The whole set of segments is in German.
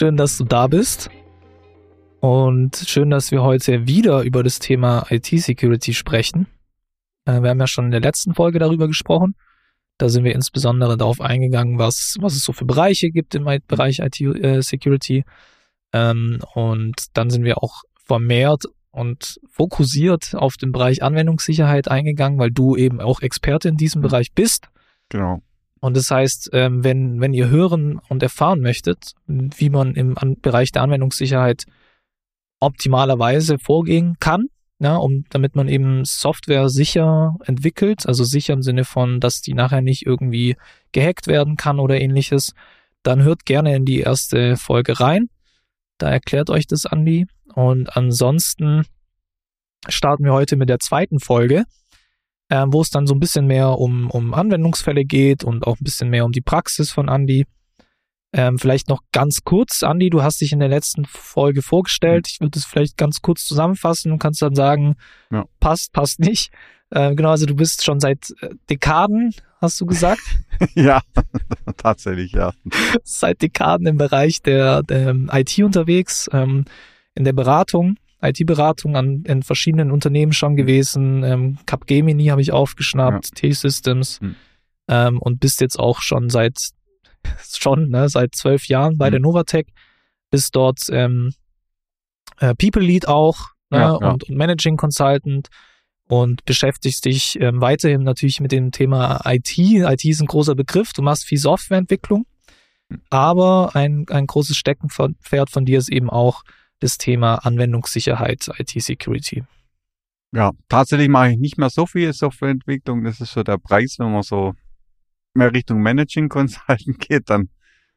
Schön, dass du da bist. Und schön, dass wir heute wieder über das Thema IT-Security sprechen. Äh, wir haben ja schon in der letzten Folge darüber gesprochen. Da sind wir insbesondere darauf eingegangen, was, was es so für Bereiche gibt im Bereich IT-Security. Ähm, und dann sind wir auch vermehrt und fokussiert auf den Bereich Anwendungssicherheit eingegangen, weil du eben auch Experte in diesem Bereich bist. Genau. Und das heißt, ähm, wenn, wenn ihr hören und erfahren möchtet, wie man im Bereich der Anwendungssicherheit optimalerweise vorgehen kann, ja, um, damit man eben Software sicher entwickelt, also sicher im Sinne von, dass die nachher nicht irgendwie gehackt werden kann oder ähnliches, dann hört gerne in die erste Folge rein. Da erklärt euch das Andi. Und ansonsten starten wir heute mit der zweiten Folge äh, wo es dann so ein bisschen mehr um, um Anwendungsfälle geht und auch ein bisschen mehr um die Praxis von Andy. Ähm, vielleicht noch ganz kurz, Andy, du hast dich in der letzten Folge vorgestellt. Ich würde es vielleicht ganz kurz zusammenfassen und kannst dann sagen, ja. passt, passt nicht. Äh, genau, also du bist schon seit äh, Dekaden, hast du gesagt? ja, tatsächlich, ja. Seit Dekaden im Bereich der, der IT unterwegs, ähm, in der Beratung. IT-Beratung an in verschiedenen Unternehmen schon gewesen. Ähm, Capgemini habe ich aufgeschnappt, ja. T-Systems hm. ähm, und bist jetzt auch schon seit schon ne, seit zwölf Jahren bei hm. der Novatec. Bist dort ähm, äh, People Lead auch ne, ja, ja. Und, und, Managing Consultant und beschäftigst dich ähm, weiterhin natürlich mit dem Thema IT. IT ist ein großer Begriff. Du machst viel Softwareentwicklung, hm. aber ein, ein großes Steckenpferd von dir ist eben auch das Thema Anwendungssicherheit, IT-Security? Ja, tatsächlich mache ich nicht mehr so viel Softwareentwicklung. Das ist so der Preis, wenn man so mehr Richtung Managing Consulting geht, dann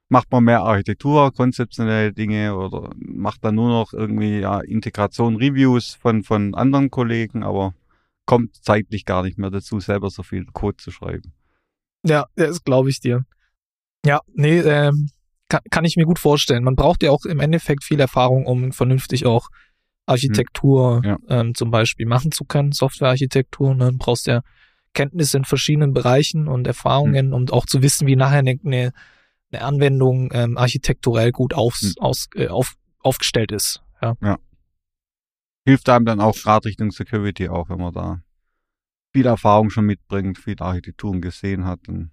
macht man mehr Architektur, konzeptionelle Dinge oder macht dann nur noch irgendwie ja, Integration, Reviews von, von anderen Kollegen, aber kommt zeitlich gar nicht mehr dazu, selber so viel Code zu schreiben. Ja, das glaube ich dir. Ja, nee, ähm, kann, kann ich mir gut vorstellen. Man braucht ja auch im Endeffekt viel Erfahrung, um vernünftig auch Architektur hm. ja. ähm, zum Beispiel machen zu können, Softwarearchitektur. Ne? Du brauchst ja Kenntnisse in verschiedenen Bereichen und Erfahrungen, hm. um auch zu wissen, wie nachher eine, eine, Anwendung ähm, architekturell gut aufs, hm. aus, äh, auf, aufgestellt ist. Ja. ja. Hilft einem dann auch gerade Richtung Security auch, wenn man da viel Erfahrung schon mitbringt, viel Architekturen gesehen hat. Dann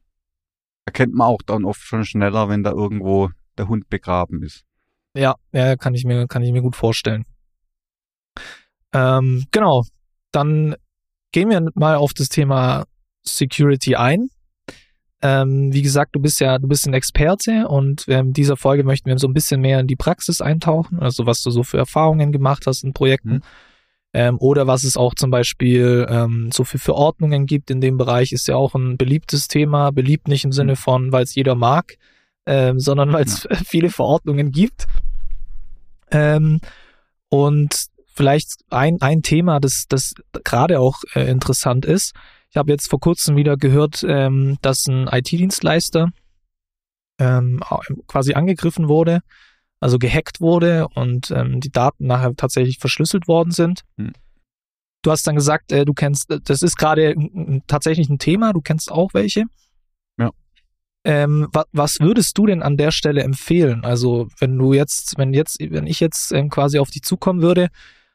erkennt man auch dann oft schon schneller, wenn da irgendwo der Hund begraben ist. Ja, ja, kann ich mir, kann ich mir gut vorstellen. Ähm, genau. Dann gehen wir mal auf das Thema Security ein. Ähm, wie gesagt, du bist ja, du bist ein Experte und in dieser Folge möchten wir so ein bisschen mehr in die Praxis eintauchen, also was du so für Erfahrungen gemacht hast in Projekten. Mhm. Ähm, oder was es auch zum Beispiel ähm, so für Verordnungen gibt in dem Bereich, ist ja auch ein beliebtes Thema. Beliebt nicht im Sinne mhm. von, weil es jeder mag, ähm, sondern weil es ja. viele Verordnungen gibt. Ähm, und vielleicht ein, ein Thema, das, das gerade auch äh, interessant ist. Ich habe jetzt vor kurzem wieder gehört, ähm, dass ein IT-Dienstleister ähm, quasi angegriffen wurde also gehackt wurde und ähm, die Daten nachher tatsächlich verschlüsselt worden sind. Hm. Du hast dann gesagt, äh, du kennst, äh, das ist gerade tatsächlich ein Thema, du kennst auch welche. Ja. Ähm, wa was würdest du denn an der Stelle empfehlen? Also wenn du jetzt, wenn jetzt, wenn ich jetzt ähm, quasi auf dich zukommen würde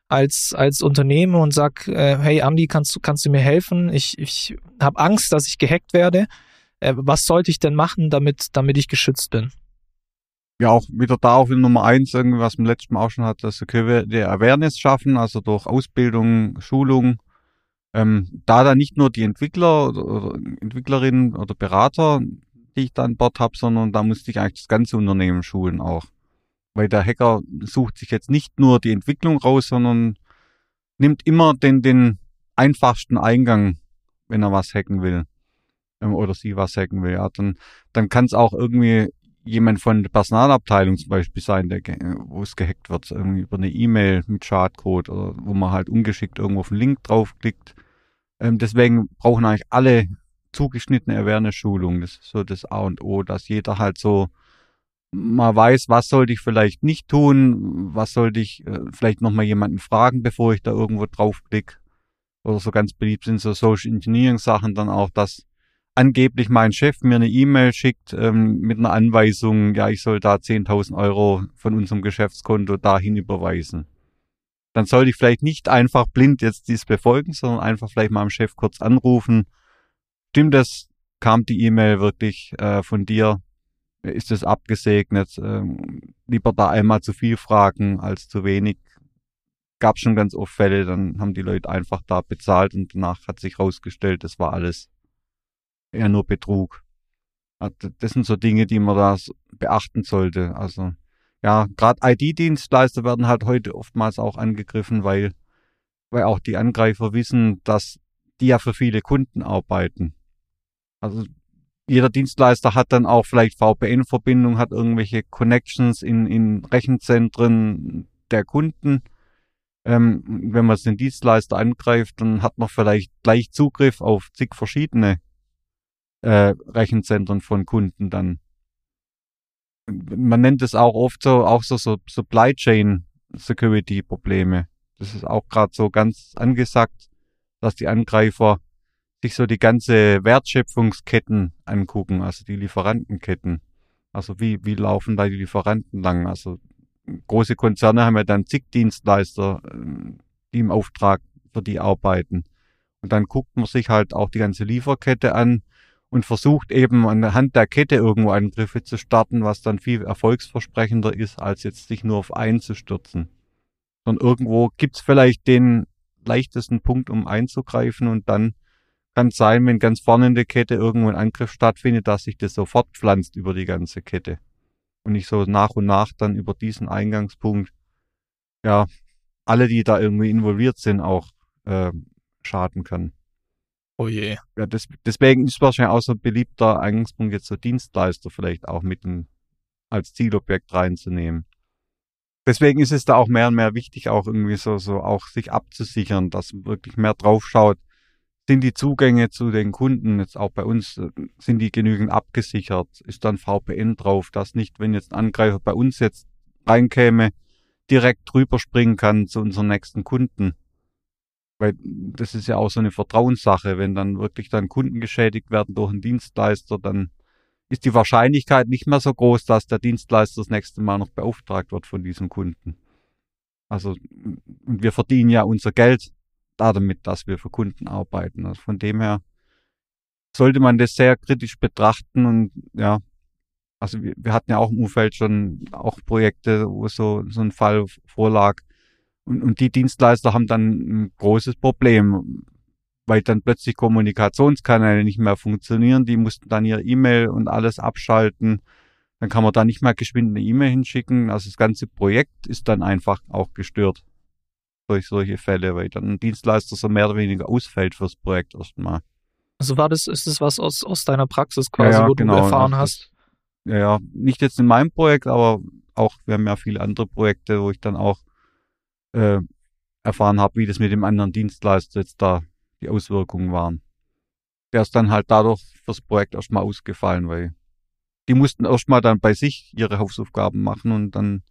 als als Unternehmen und sag, äh, hey Andi, kannst du kannst du mir helfen? Ich ich habe Angst, dass ich gehackt werde. Äh, was sollte ich denn machen, damit damit ich geschützt bin? Ja auch wieder da auf Nummer eins, irgendwie, was man letztes Mal auch schon hat, dass wir die Awareness schaffen, also durch Ausbildung, Schulung, ähm, da dann nicht nur die Entwickler oder, oder Entwicklerinnen oder Berater, die ich da an Bord habe, sondern da musste ich eigentlich das ganze Unternehmen schulen auch. Weil der Hacker sucht sich jetzt nicht nur die Entwicklung raus, sondern nimmt immer den, den einfachsten Eingang, wenn er was hacken will ähm, oder sie was hacken will. Ja, dann, dann kann es auch irgendwie jemand von der Personalabteilung zum Beispiel sein, der, wo es gehackt wird, irgendwie über eine E-Mail mit Schadcode oder wo man halt ungeschickt irgendwo auf einen Link draufklickt. Ähm, deswegen brauchen eigentlich alle zugeschnittene Awareness-Schulung. Das ist so das A und O, dass jeder halt so mal weiß, was sollte ich vielleicht nicht tun, was sollte ich äh, vielleicht nochmal jemanden fragen, bevor ich da irgendwo draufklicke. Oder so ganz beliebt sind so Social Engineering Sachen dann auch, dass angeblich mein Chef mir eine E-Mail schickt ähm, mit einer Anweisung, ja, ich soll da 10.000 Euro von unserem Geschäftskonto dahin überweisen. Dann sollte ich vielleicht nicht einfach blind jetzt dies befolgen, sondern einfach vielleicht mal am Chef kurz anrufen. Stimmt das? Kam die E-Mail wirklich äh, von dir? Ist es abgesegnet? Ähm, lieber da einmal zu viel fragen als zu wenig. Gab schon ganz oft Fälle, dann haben die Leute einfach da bezahlt und danach hat sich rausgestellt, das war alles eher nur Betrug. Das sind so Dinge, die man da beachten sollte. Also ja, gerade ID-Dienstleister werden halt heute oftmals auch angegriffen, weil, weil auch die Angreifer wissen, dass die ja für viele Kunden arbeiten. Also jeder Dienstleister hat dann auch vielleicht VPN-Verbindung, hat irgendwelche Connections in, in Rechenzentren der Kunden. Ähm, wenn man den Dienstleister angreift, dann hat man vielleicht gleich Zugriff auf zig verschiedene äh, Rechenzentren von Kunden dann. Man nennt es auch oft so, auch so, so Supply Chain Security Probleme. Das ist auch gerade so ganz angesagt, dass die Angreifer sich so die ganze Wertschöpfungsketten angucken, also die Lieferantenketten. Also wie, wie laufen da die Lieferanten lang? Also große Konzerne haben ja dann zig Dienstleister, ähm, die im Auftrag für die arbeiten. Und dann guckt man sich halt auch die ganze Lieferkette an und versucht eben anhand der Kette irgendwo Angriffe zu starten, was dann viel erfolgsversprechender ist, als jetzt sich nur auf einen zu stürzen. Sondern irgendwo gibt's vielleicht den leichtesten Punkt, um einzugreifen und dann kann es sein, wenn ganz vorne in der Kette irgendwo ein Angriff stattfindet, dass sich das sofort pflanzt über die ganze Kette. Und nicht so nach und nach dann über diesen Eingangspunkt, ja, alle, die da irgendwie involviert sind, auch äh, schaden kann. Oh je. Ja, das, deswegen ist wahrscheinlich auch so ein beliebter Eingangspunkt jetzt so Dienstleister vielleicht auch mit in, als Zielobjekt reinzunehmen. Deswegen ist es da auch mehr und mehr wichtig, auch irgendwie so, so auch sich abzusichern, dass man wirklich mehr drauf schaut, sind die Zugänge zu den Kunden jetzt auch bei uns, äh, sind die genügend abgesichert? Ist dann VPN drauf, dass nicht, wenn jetzt ein Angreifer bei uns jetzt reinkäme, direkt drüber springen kann zu unseren nächsten Kunden? Weil das ist ja auch so eine Vertrauenssache. Wenn dann wirklich dann Kunden geschädigt werden durch einen Dienstleister, dann ist die Wahrscheinlichkeit nicht mehr so groß, dass der Dienstleister das nächste Mal noch beauftragt wird von diesem Kunden. Also, und wir verdienen ja unser Geld damit, dass wir für Kunden arbeiten. Also von dem her sollte man das sehr kritisch betrachten und ja, also wir, wir hatten ja auch im Umfeld schon auch Projekte, wo so, so ein Fall vorlag, und, und die Dienstleister haben dann ein großes Problem, weil dann plötzlich Kommunikationskanäle nicht mehr funktionieren. Die mussten dann ihr E-Mail und alles abschalten. Dann kann man da nicht mehr geschwind eine E-Mail hinschicken. Also das ganze Projekt ist dann einfach auch gestört durch solche Fälle, weil dann ein Dienstleister so mehr oder weniger ausfällt fürs Projekt erstmal. Also war das, ist das was aus, aus deiner Praxis quasi, ja, ja, wo genau. du erfahren also hast? Das, ja, ja, nicht jetzt in meinem Projekt, aber auch, wir haben ja viele andere Projekte, wo ich dann auch äh, erfahren habe, wie das mit dem anderen Dienstleister jetzt da die Auswirkungen waren. Der ist dann halt dadurch fürs Projekt erstmal ausgefallen, weil die mussten erstmal dann bei sich ihre Hausaufgaben machen und dann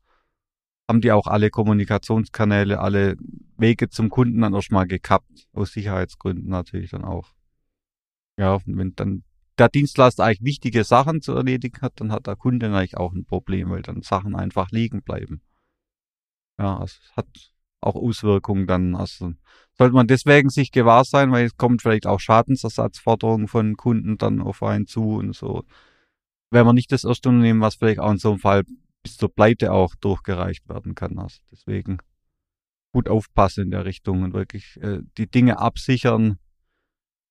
haben die auch alle Kommunikationskanäle, alle Wege zum Kunden dann erstmal gekappt, aus Sicherheitsgründen natürlich dann auch. Ja, wenn dann der Dienstleister eigentlich wichtige Sachen zu erledigen hat, dann hat der Kunde eigentlich auch ein Problem, weil dann Sachen einfach liegen bleiben. Ja, also es hat auch Auswirkungen dann. Also sollte man deswegen sich gewahr sein, weil es kommt vielleicht auch Schadensersatzforderungen von Kunden dann auf einen zu und so. Wenn man nicht das erste Unternehmen, was vielleicht auch in so einem Fall bis zur Pleite auch durchgereicht werden kann. Also deswegen gut aufpassen in der Richtung und wirklich äh, die Dinge absichern,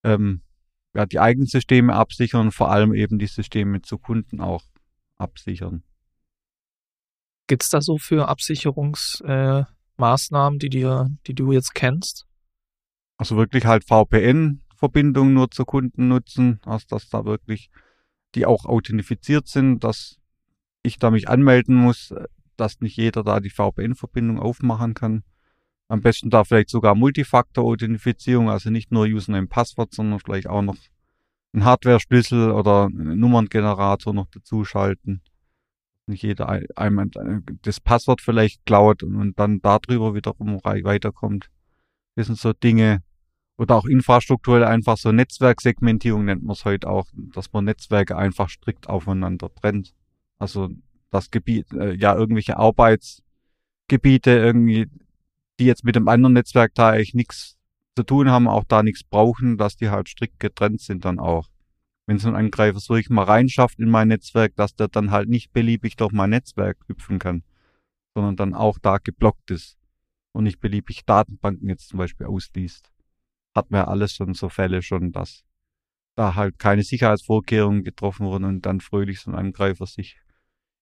ähm, ja, die eigenen Systeme absichern, vor allem eben die Systeme zu Kunden auch absichern. Gibt's da so für Absicherungsmaßnahmen, äh, Maßnahmen, die dir, die du jetzt kennst? Also wirklich halt VPN-Verbindungen nur zu Kunden nutzen, also dass da wirklich die auch authentifiziert sind, dass ich da mich anmelden muss, dass nicht jeder da die VPN-Verbindung aufmachen kann. Am besten da vielleicht sogar Multifaktor-Authentifizierung, also nicht nur Username Passwort, sondern vielleicht auch noch einen Hardware-Schlüssel oder einen Nummerngenerator noch dazuschalten. Nicht jeder einmal das Passwort vielleicht klaut und dann darüber wiederum weiterkommt. Das sind so Dinge, oder auch infrastrukturell einfach so Netzwerksegmentierung nennt man es heute auch, dass man Netzwerke einfach strikt aufeinander trennt. Also das Gebiet, äh, ja, irgendwelche Arbeitsgebiete irgendwie, die jetzt mit dem anderen Netzwerk da eigentlich nichts zu tun haben, auch da nichts brauchen, dass die halt strikt getrennt sind dann auch. Wenn so ein Angreifer so ich mal reinschafft in mein Netzwerk, dass der dann halt nicht beliebig durch mein Netzwerk hüpfen kann, sondern dann auch da geblockt ist und nicht beliebig Datenbanken jetzt zum Beispiel ausliest. Hat man ja alles schon so Fälle schon, dass da halt keine Sicherheitsvorkehrungen getroffen wurden und dann fröhlich so ein Angreifer sich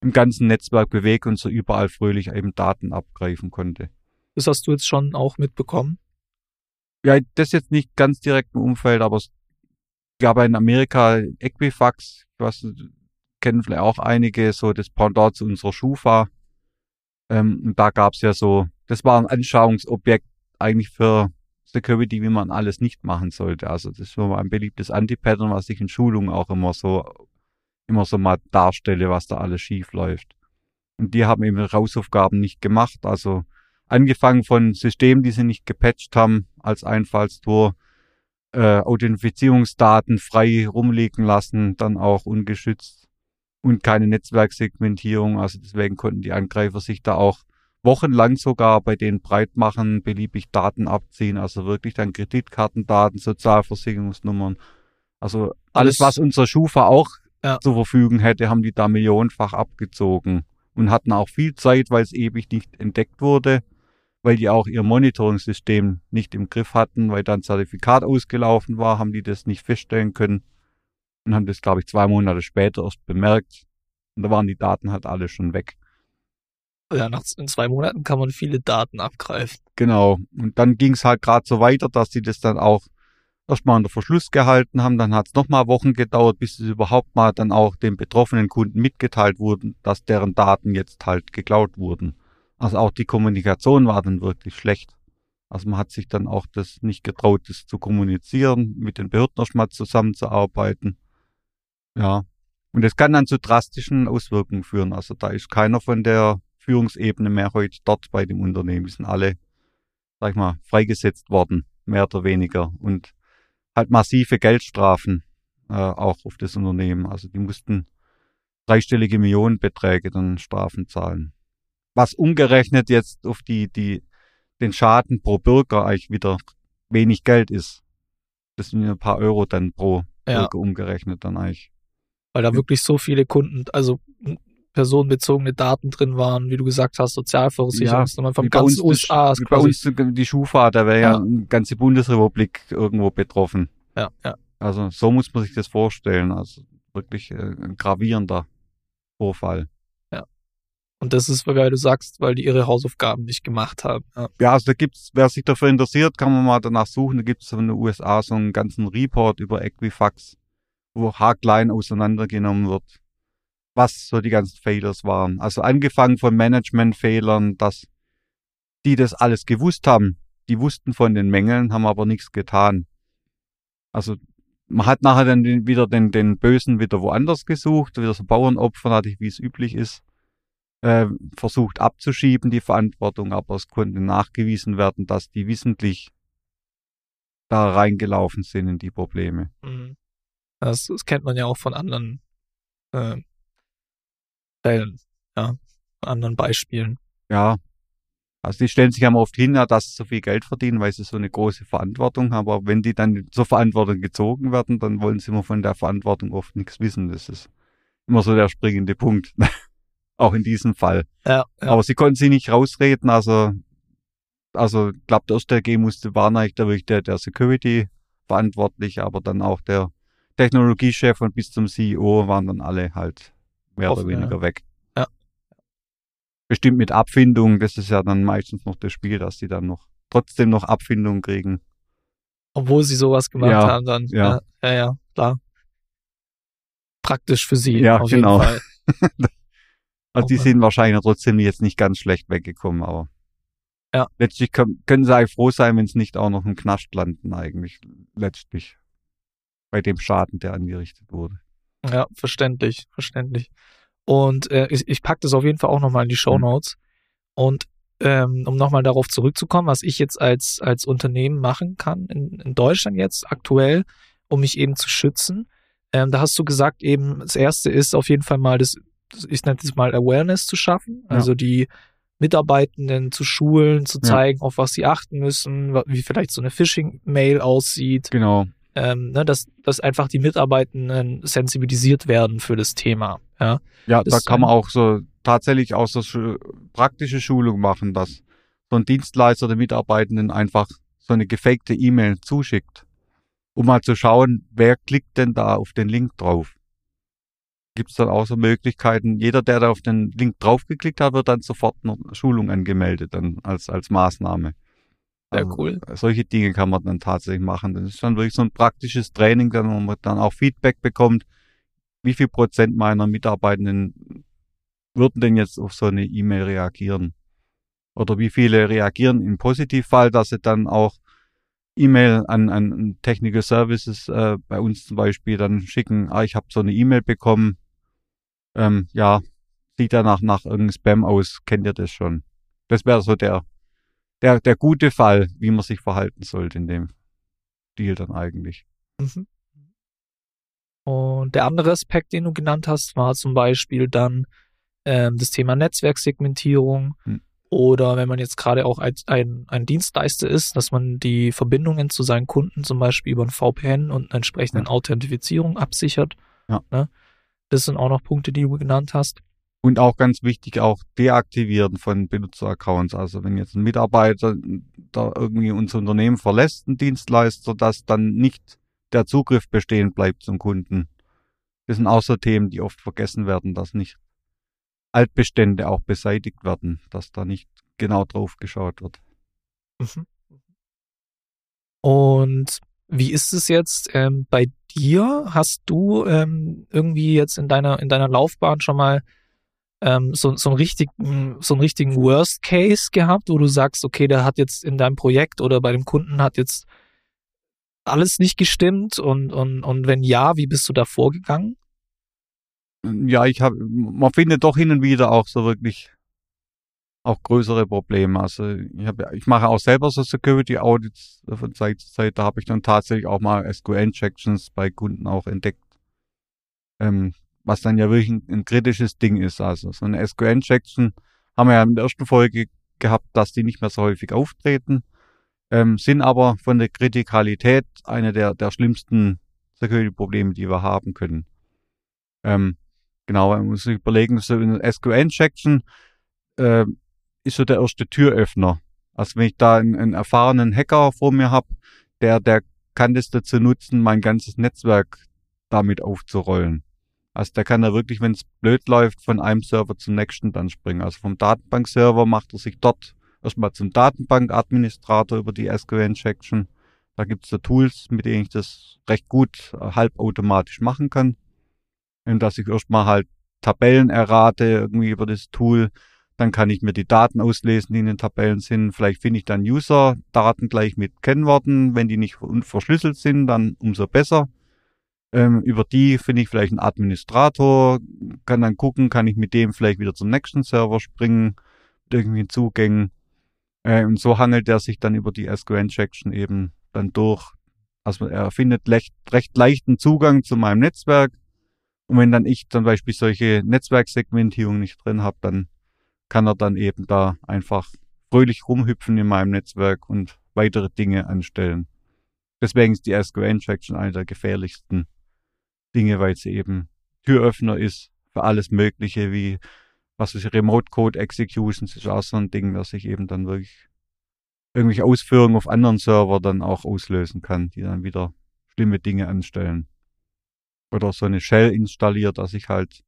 im ganzen Netzwerk bewegt und so überall fröhlich eben Daten abgreifen konnte. Das hast du jetzt schon auch mitbekommen? Ja, das jetzt nicht ganz direkt im Umfeld, aber gab in Amerika Equifax, was kennen vielleicht auch einige, so das Pendant zu unserer Schufa. Ähm, und da gab's ja so, das war ein Anschauungsobjekt eigentlich für Security, wie man alles nicht machen sollte. Also das ist mal ein beliebtes Anti-Pattern, was ich in Schulungen auch immer so immer so mal darstelle, was da alles schief läuft. Und die haben eben Hausaufgaben nicht gemacht. Also angefangen von Systemen, die sie nicht gepatcht haben als Einfallstor, äh, Authentifizierungsdaten frei rumliegen lassen, dann auch ungeschützt und keine Netzwerksegmentierung. Also deswegen konnten die Angreifer sich da auch wochenlang sogar bei denen breit machen, beliebig Daten abziehen, also wirklich dann Kreditkartendaten, Sozialversicherungsnummern. Also alles, was unser Schufa auch ja. zur Verfügung hätte, haben die da millionenfach abgezogen und hatten auch viel Zeit, weil es ewig nicht entdeckt wurde, weil die auch ihr Monitoring-System nicht im Griff hatten, weil dann Zertifikat ausgelaufen war, haben die das nicht feststellen können und haben das, glaube ich, zwei Monate später erst bemerkt. Und da waren die Daten halt alle schon weg. Ja, nach in zwei Monaten kann man viele Daten abgreifen. Genau. Und dann ging es halt gerade so weiter, dass die das dann auch erstmal unter Verschluss gehalten haben. Dann hat es nochmal Wochen gedauert, bis es überhaupt mal dann auch den betroffenen Kunden mitgeteilt wurden, dass deren Daten jetzt halt geklaut wurden. Also auch die Kommunikation war dann wirklich schlecht. Also man hat sich dann auch das nicht getraut, das zu kommunizieren, mit den Behörden erstmal zusammenzuarbeiten. Ja. Und das kann dann zu drastischen Auswirkungen führen. Also da ist keiner von der Führungsebene mehr heute dort bei dem Unternehmen. Die sind alle, sag ich mal, freigesetzt worden, mehr oder weniger. Und halt massive Geldstrafen äh, auch auf das Unternehmen. Also die mussten dreistellige Millionenbeträge dann Strafen zahlen. Was umgerechnet jetzt auf die, die, den Schaden pro Bürger eigentlich wieder wenig Geld ist. Das sind ein paar Euro dann pro ja. Bürger umgerechnet dann eigentlich. Weil da wirklich so viele Kunden, also personenbezogene Daten drin waren, wie du gesagt hast, Sozialversicherungsnummern ja, vom ganzen USA. Wie bei uns die Schufa, da wäre ja. ja eine ganze Bundesrepublik irgendwo betroffen. Ja, ja. Also so muss man sich das vorstellen. Also wirklich äh, ein gravierender Vorfall. Und das ist, weil du sagst, weil die ihre Hausaufgaben nicht gemacht haben. Ja, ja also da gibt's, wer sich dafür interessiert, kann man mal danach suchen. Da gibt es in den USA so einen ganzen Report über Equifax, wo haarklein auseinandergenommen wird was so die ganzen Failures waren. Also angefangen von Managementfehlern, dass die das alles gewusst haben. Die wussten von den Mängeln, haben aber nichts getan. Also man hat nachher dann wieder den, den Bösen wieder woanders gesucht, wieder so Bauernopfer, natürlich, wie es üblich ist, äh, versucht abzuschieben, die Verantwortung, aber es konnte nachgewiesen werden, dass die wissentlich da reingelaufen sind in die Probleme. Mhm. Das, das kennt man ja auch von anderen äh, Fällen, ja, anderen Beispielen. Ja. Also die stellen sich ja oft hin, ja, dass sie so viel Geld verdienen, weil sie so eine große Verantwortung haben. Aber wenn die dann zur Verantwortung gezogen werden, dann wollen sie immer von der Verantwortung oft nichts wissen. Das ist immer so der springende Punkt. Auch in diesem Fall. Ja, ja. Aber sie konnten sich nicht rausreden. Also, also ich glaube, der erste G musste war eigentlich der, der, der Security verantwortlich, aber dann auch der Technologiechef und bis zum CEO waren dann alle halt mehr oder weniger ja. weg. Ja. Bestimmt mit Abfindung, das ist ja dann meistens noch das Spiel, dass die dann noch trotzdem noch Abfindung kriegen. Obwohl sie sowas gemacht ja, haben, dann. Ja. ja, ja, ja, klar. Praktisch für sie. Ja, auf genau. Jeden Fall. Also die sind wahrscheinlich trotzdem jetzt nicht ganz schlecht weggekommen, aber Ja. letztlich können, können sie eigentlich froh sein, wenn es nicht auch noch im Knast landen, eigentlich, letztlich. Bei dem Schaden, der angerichtet wurde. Ja, verständlich, verständlich. Und äh, ich, ich packe das auf jeden Fall auch nochmal in die Show Notes. Und ähm, um nochmal darauf zurückzukommen, was ich jetzt als, als Unternehmen machen kann, in, in Deutschland jetzt aktuell, um mich eben zu schützen. Ähm, da hast du gesagt, eben, das erste ist auf jeden Fall mal das, ich nenne es mal Awareness zu schaffen, Ja. also die Mitarbeitenden zu schulen, zu Ja. zeigen, auf was sie achten müssen, wie vielleicht so eine Phishing-Mail aussieht, Genau. ähm, ne, dass, dass einfach die Mitarbeitenden sensibilisiert werden für das Thema. Ja, Ja, Das da kann man auch so tatsächlich auch so schu- praktische Schulung machen, dass so ein Dienstleister den Mitarbeitenden einfach so eine gefakte E-Mail zuschickt, um mal zu schauen, wer klickt denn da auf den Link drauf. Gibt es dann auch so Möglichkeiten, jeder, der da auf den Link draufgeklickt hat, wird dann sofort eine Schulung angemeldet, dann als, als Maßnahme. sehr Also, cool. solche Dinge kann man dann tatsächlich machen. Das ist dann wirklich so ein praktisches Training, dann, wo man dann auch Feedback bekommt, wie viel Prozent meiner Mitarbeitenden würden denn jetzt auf so eine E-Mail reagieren? Oder wie viele reagieren im Positivfall, dass sie dann auch E-Mail an, an Technical Services äh, bei uns zum Beispiel dann schicken, ah, ich habe so eine E-Mail bekommen, ähm, ja, sieht ja nach, irgendeinem Spam aus, kennt ihr das schon? Das wäre so der, der, der gute Fall, wie man sich verhalten sollte in dem Deal dann eigentlich. Mhm. Und der andere Aspekt, den du genannt hast, war zum Beispiel dann ähm, das Thema Netzwerksegmentierung. Hm. Oder wenn man jetzt gerade auch als ein, ein Dienstleister ist, dass man die Verbindungen zu seinen Kunden zum Beispiel über ein VPN und eine entsprechende Ja. Authentifizierung absichert. Ja. Ne? Das sind auch noch Punkte, die du genannt hast. Und auch ganz wichtig, auch deaktivieren von Benutzeraccounts. Also wenn jetzt ein Mitarbeiter da irgendwie unser Unternehmen verlässt, ein Dienstleister, dass dann nicht der Zugriff bestehen bleibt zum Kunden. Das sind auch so Themen, die oft vergessen werden, dass nicht Altbestände auch beseitigt werden, dass da nicht genau drauf geschaut wird. Mhm. Und wie ist es jetzt ähm, bei dir? Hast du ähm, irgendwie jetzt in deiner in deiner Laufbahn schon mal ähm, so, so, einen richtigen, so einen richtigen Worst Case gehabt, wo du sagst, okay, der hat jetzt in deinem Projekt oder bei dem Kunden hat jetzt alles nicht gestimmt und, und, und wenn ja, wie bist du da vorgegangen? Ja, ich habe, man findet doch hin und wieder auch so wirklich auch größere Probleme. Also ich habe, ich mache auch selber so Security Audits von Zeit zu Zeit. Da habe ich dann tatsächlich auch mal SQL-Injections bei Kunden auch entdeckt, ähm, was dann ja wirklich ein, ein kritisches Ding ist. Also so eine SQL-Injection haben wir ja in der ersten Folge gehabt, dass die nicht mehr so häufig auftreten, ähm, sind aber von der Kritikalität eine der, der schlimmsten Security-Probleme, die wir haben können. Ähm, genau, man muss sich überlegen, so eine SQL-Injection äh, ist so der erste Türöffner. Also wenn ich da einen, einen erfahrenen Hacker vor mir habe, der, der kann das dazu nutzen, mein ganzes Netzwerk damit aufzurollen. Also der kann da wirklich, wenn es blöd läuft, von einem Server zum nächsten dann springen. Also vom Datenbankserver macht er sich dort erstmal zum Datenbankadministrator über die SQL-Injection. Da gibt's da Tools, mit denen ich das recht gut äh, halbautomatisch machen kann. Und dass ich erstmal halt Tabellen errate irgendwie über das Tool. Dann kann ich mir die Daten auslesen, die in den Tabellen sind. Vielleicht finde ich dann User-Daten gleich mit Kennworten. Wenn die nicht verschlüsselt sind, dann umso besser. Ähm, über die finde ich vielleicht einen Administrator, kann dann gucken, kann ich mit dem vielleicht wieder zum nächsten Server springen, mit irgendwelchen Zugängen. Äh, und so hangelt er sich dann über die SQL-Injection eben dann durch. Also er findet recht, recht leichten Zugang zu meinem Netzwerk. Und wenn dann ich zum Beispiel solche Netzwerksegmentierung nicht drin habe, dann kann er dann eben da einfach fröhlich rumhüpfen in meinem Netzwerk und weitere Dinge anstellen. Deswegen ist die SQL-Injection eine der gefährlichsten Dinge, weil sie eben Türöffner ist für alles Mögliche, wie was ich, Remote Code Executions ist auch so ein Ding, dass ich eben dann wirklich irgendwelche Ausführungen auf anderen Server dann auch auslösen kann, die dann wieder schlimme Dinge anstellen. Oder so eine Shell installiert, dass ich halt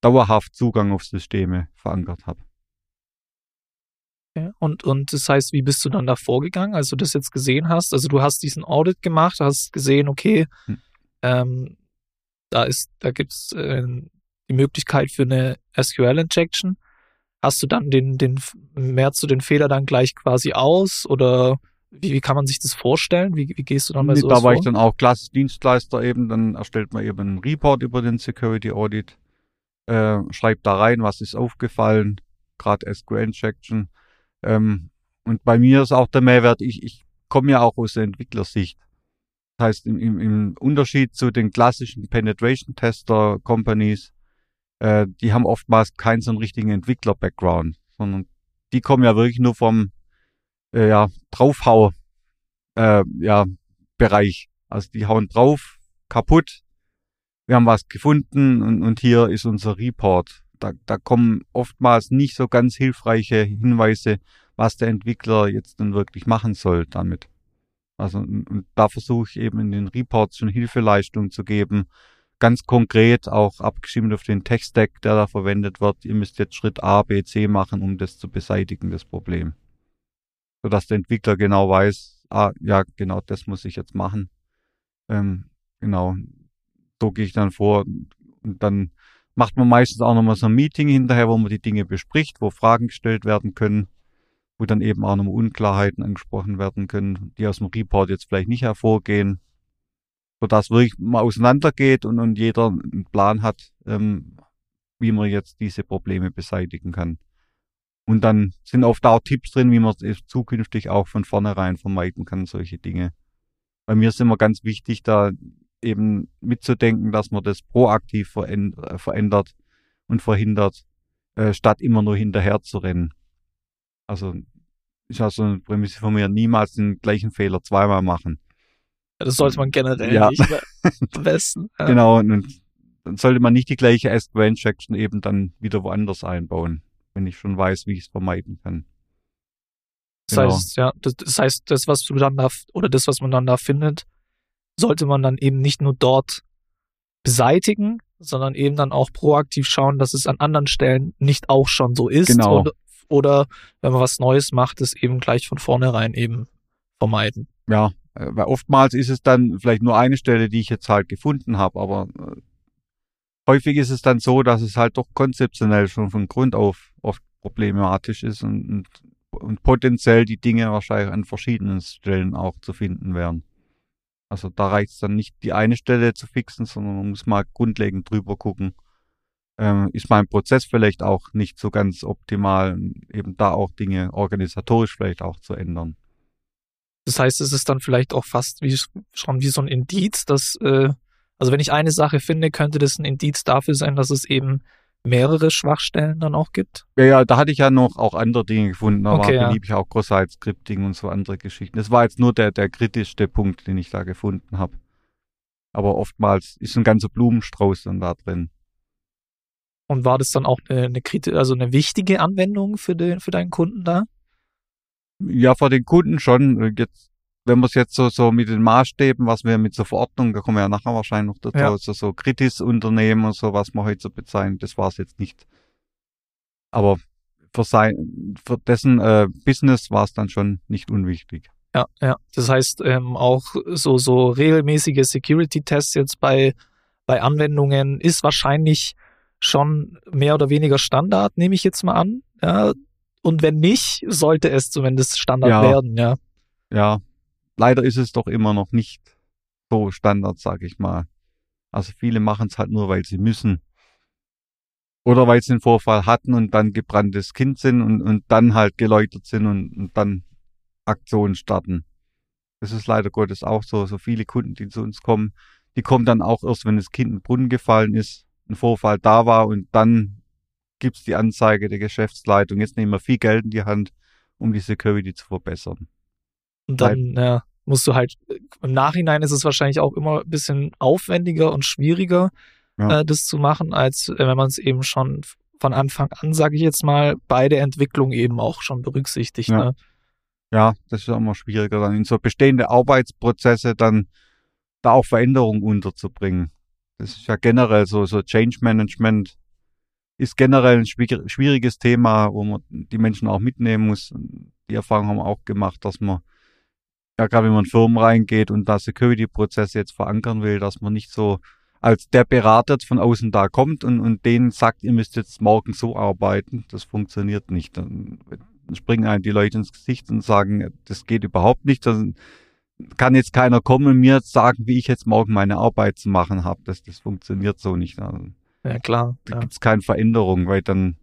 dauerhaft Zugang auf Systeme verankert habe. Okay. Und, und das heißt, wie bist du dann da vorgegangen, als du das jetzt gesehen hast? Also du hast diesen Audit gemacht, hast gesehen, okay, Hm. ähm, da ist, da gibt's äh, die Möglichkeit für eine SQL-Injection. Hast du dann den, den, mehrst du den Fehler dann gleich quasi aus oder wie, wie kann man sich das vorstellen? Wie, wie gehst du dann bei nee, Da war vor? ich dann auch Klasse-Dienstleister eben, dann erstellt man eben einen Report über den Security Audit, äh, schreibt da rein, was ist aufgefallen, gerade SQL-Injection. Ähm, und bei mir ist auch der Mehrwert, ich, ich komme ja auch aus der Entwicklersicht. Das heißt, im, im, im Unterschied zu den klassischen Penetration-Tester-Companies, äh, die haben oftmals keinen so einen richtigen Entwickler-Background, sondern die kommen ja wirklich nur vom äh, ja, Draufhau äh, ja, Bereich. Also die hauen drauf, kaputt. Wir haben was gefunden und, und hier ist unser Report. Da, da kommen oftmals nicht so ganz hilfreiche Hinweise, was der Entwickler jetzt denn wirklich machen soll damit. Also und, da versuche ich eben in den Reports schon Hilfeleistung zu geben, ganz konkret auch abgestimmt auf den Tech-Stack, der da verwendet wird. Ihr müsst jetzt Schritt A, B, C machen, um das zu beseitigen, das Problem. Sodass der Entwickler genau weiß, ah, ja, genau das muss ich jetzt machen. Ähm, genau, so gehe ich dann vor und dann macht man meistens auch nochmal so ein Meeting hinterher, wo man die Dinge bespricht, wo Fragen gestellt werden können, wo dann eben auch nochmal Unklarheiten angesprochen werden können, die aus dem Report jetzt vielleicht nicht hervorgehen, sodass wirklich mal auseinandergeht und, und jeder einen Plan hat, ähm, wie man jetzt diese Probleme beseitigen kann. Und dann sind oft auch Tipps drin, wie man es zukünftig auch von vornherein vermeiden kann, solche Dinge. Bei mir ist immer ganz wichtig, da eben mitzudenken, dass man das proaktiv verändert und verhindert, äh, statt immer nur hinterher zu rennen. Also ist also eine Prämisse von mir, niemals den gleichen Fehler zweimal machen. Das sollte man generell Ja. nicht besten. Ja. Genau, und, und dann sollte man nicht die gleiche SQL-Injection eben dann wieder woanders einbauen, wenn ich schon weiß, wie ich es vermeiden kann. Das Genau. heißt, ja, das, das heißt, das, was du dann da, oder das, was man dann da findet, sollte man dann eben nicht nur dort beseitigen, sondern eben dann auch proaktiv schauen, dass es an anderen Stellen nicht auch schon so ist. Genau. Oder, oder wenn man was Neues macht, es eben gleich von vornherein eben vermeiden. Ja, äh, weil oftmals ist es dann vielleicht nur eine Stelle, die ich jetzt halt gefunden habe, aber äh, häufig ist es dann so, dass es halt doch konzeptionell schon von Grund auf oft problematisch ist und, und, und potenziell die Dinge wahrscheinlich an verschiedenen Stellen auch zu finden wären. Also da reicht es dann nicht, die eine Stelle zu fixen, sondern man muss mal grundlegend drüber gucken. Ähm, ist mein Prozess vielleicht auch nicht so ganz optimal, eben da auch Dinge organisatorisch vielleicht auch zu ändern. Das heißt, es ist dann vielleicht auch fast wie schon wie so ein Indiz, dass, äh, also wenn ich eine Sache finde, könnte das ein Indiz dafür sein, dass es eben mehrere Schwachstellen dann auch gibt. Ja, ja, da hatte ich ja noch auch andere Dinge gefunden. Da Okay, war ja. beliebig auch Cross-Site-Scripting und so andere Geschichten. Das war jetzt nur der, der kritischste Punkt, den ich da gefunden habe. Aber oftmals ist ein ganzer Blumenstrauß dann da drin. Und war das dann auch eine, eine also eine wichtige Anwendung für den, für deinen Kunden da? Ja, vor den Kunden schon. Jetzt, wenn man es jetzt so, so mit den Maßstäben, was wir mit so Verordnungen, da kommen wir ja nachher wahrscheinlich noch dazu, Ja. also so Kritis-Unternehmen und so, was man heute so bezeichnet, das war es jetzt nicht. Aber für sein, für dessen äh, Business war es dann schon nicht unwichtig. Ja, ja. Das heißt, ähm, auch so, so regelmäßige Security-Tests jetzt bei, bei Anwendungen ist wahrscheinlich schon mehr oder weniger Standard, nehme ich jetzt mal an. Ja. Und wenn nicht, sollte es zumindest Standard Ja. werden, ja. ja, leider ist es doch immer noch nicht so Standard, sag ich mal. Also viele machen es halt nur, weil sie müssen. Oder weil sie den Vorfall hatten und dann gebranntes Kind sind und, und dann halt geläutert sind und, und dann Aktionen starten. Das ist leider Gottes auch so. So viele Kunden, die zu uns kommen, die kommen dann auch erst, wenn das Kind in den Brunnen gefallen ist, ein Vorfall da war und dann gibt's die Anzeige der Geschäftsleitung. Jetzt nehmen wir viel Geld in die Hand, um die Security zu verbessern. Und dann ja, musst du halt, im Nachhinein ist es wahrscheinlich auch immer ein bisschen aufwendiger und schwieriger, Ja. äh, das zu machen, als äh, wenn man es eben schon von Anfang an, sage ich jetzt mal, bei der Entwicklung eben auch schon berücksichtigt. Ja. Ne? Ja, das ist immer schwieriger, dann in so bestehende Arbeitsprozesse dann da auch Veränderungen unterzubringen. Das ist ja generell so, so Change Management ist generell ein schwier- schwieriges Thema, wo man die Menschen auch mitnehmen muss. Die Erfahrung haben wir auch gemacht, dass man, ja, gerade wenn man in Firmen reingeht und da Security-Prozesse jetzt verankern will, dass man nicht so als der Berater von außen da kommt und, und denen sagt, ihr müsst jetzt morgen so arbeiten, das funktioniert nicht. Dann springen einem die Leute ins Gesicht und sagen, das geht überhaupt nicht. Dann kann jetzt keiner kommen und mir sagen, wie ich jetzt morgen meine Arbeit zu machen habe. Das, das funktioniert so nicht. Ja, klar. Da ja. gibt's keine Veränderung, weil dann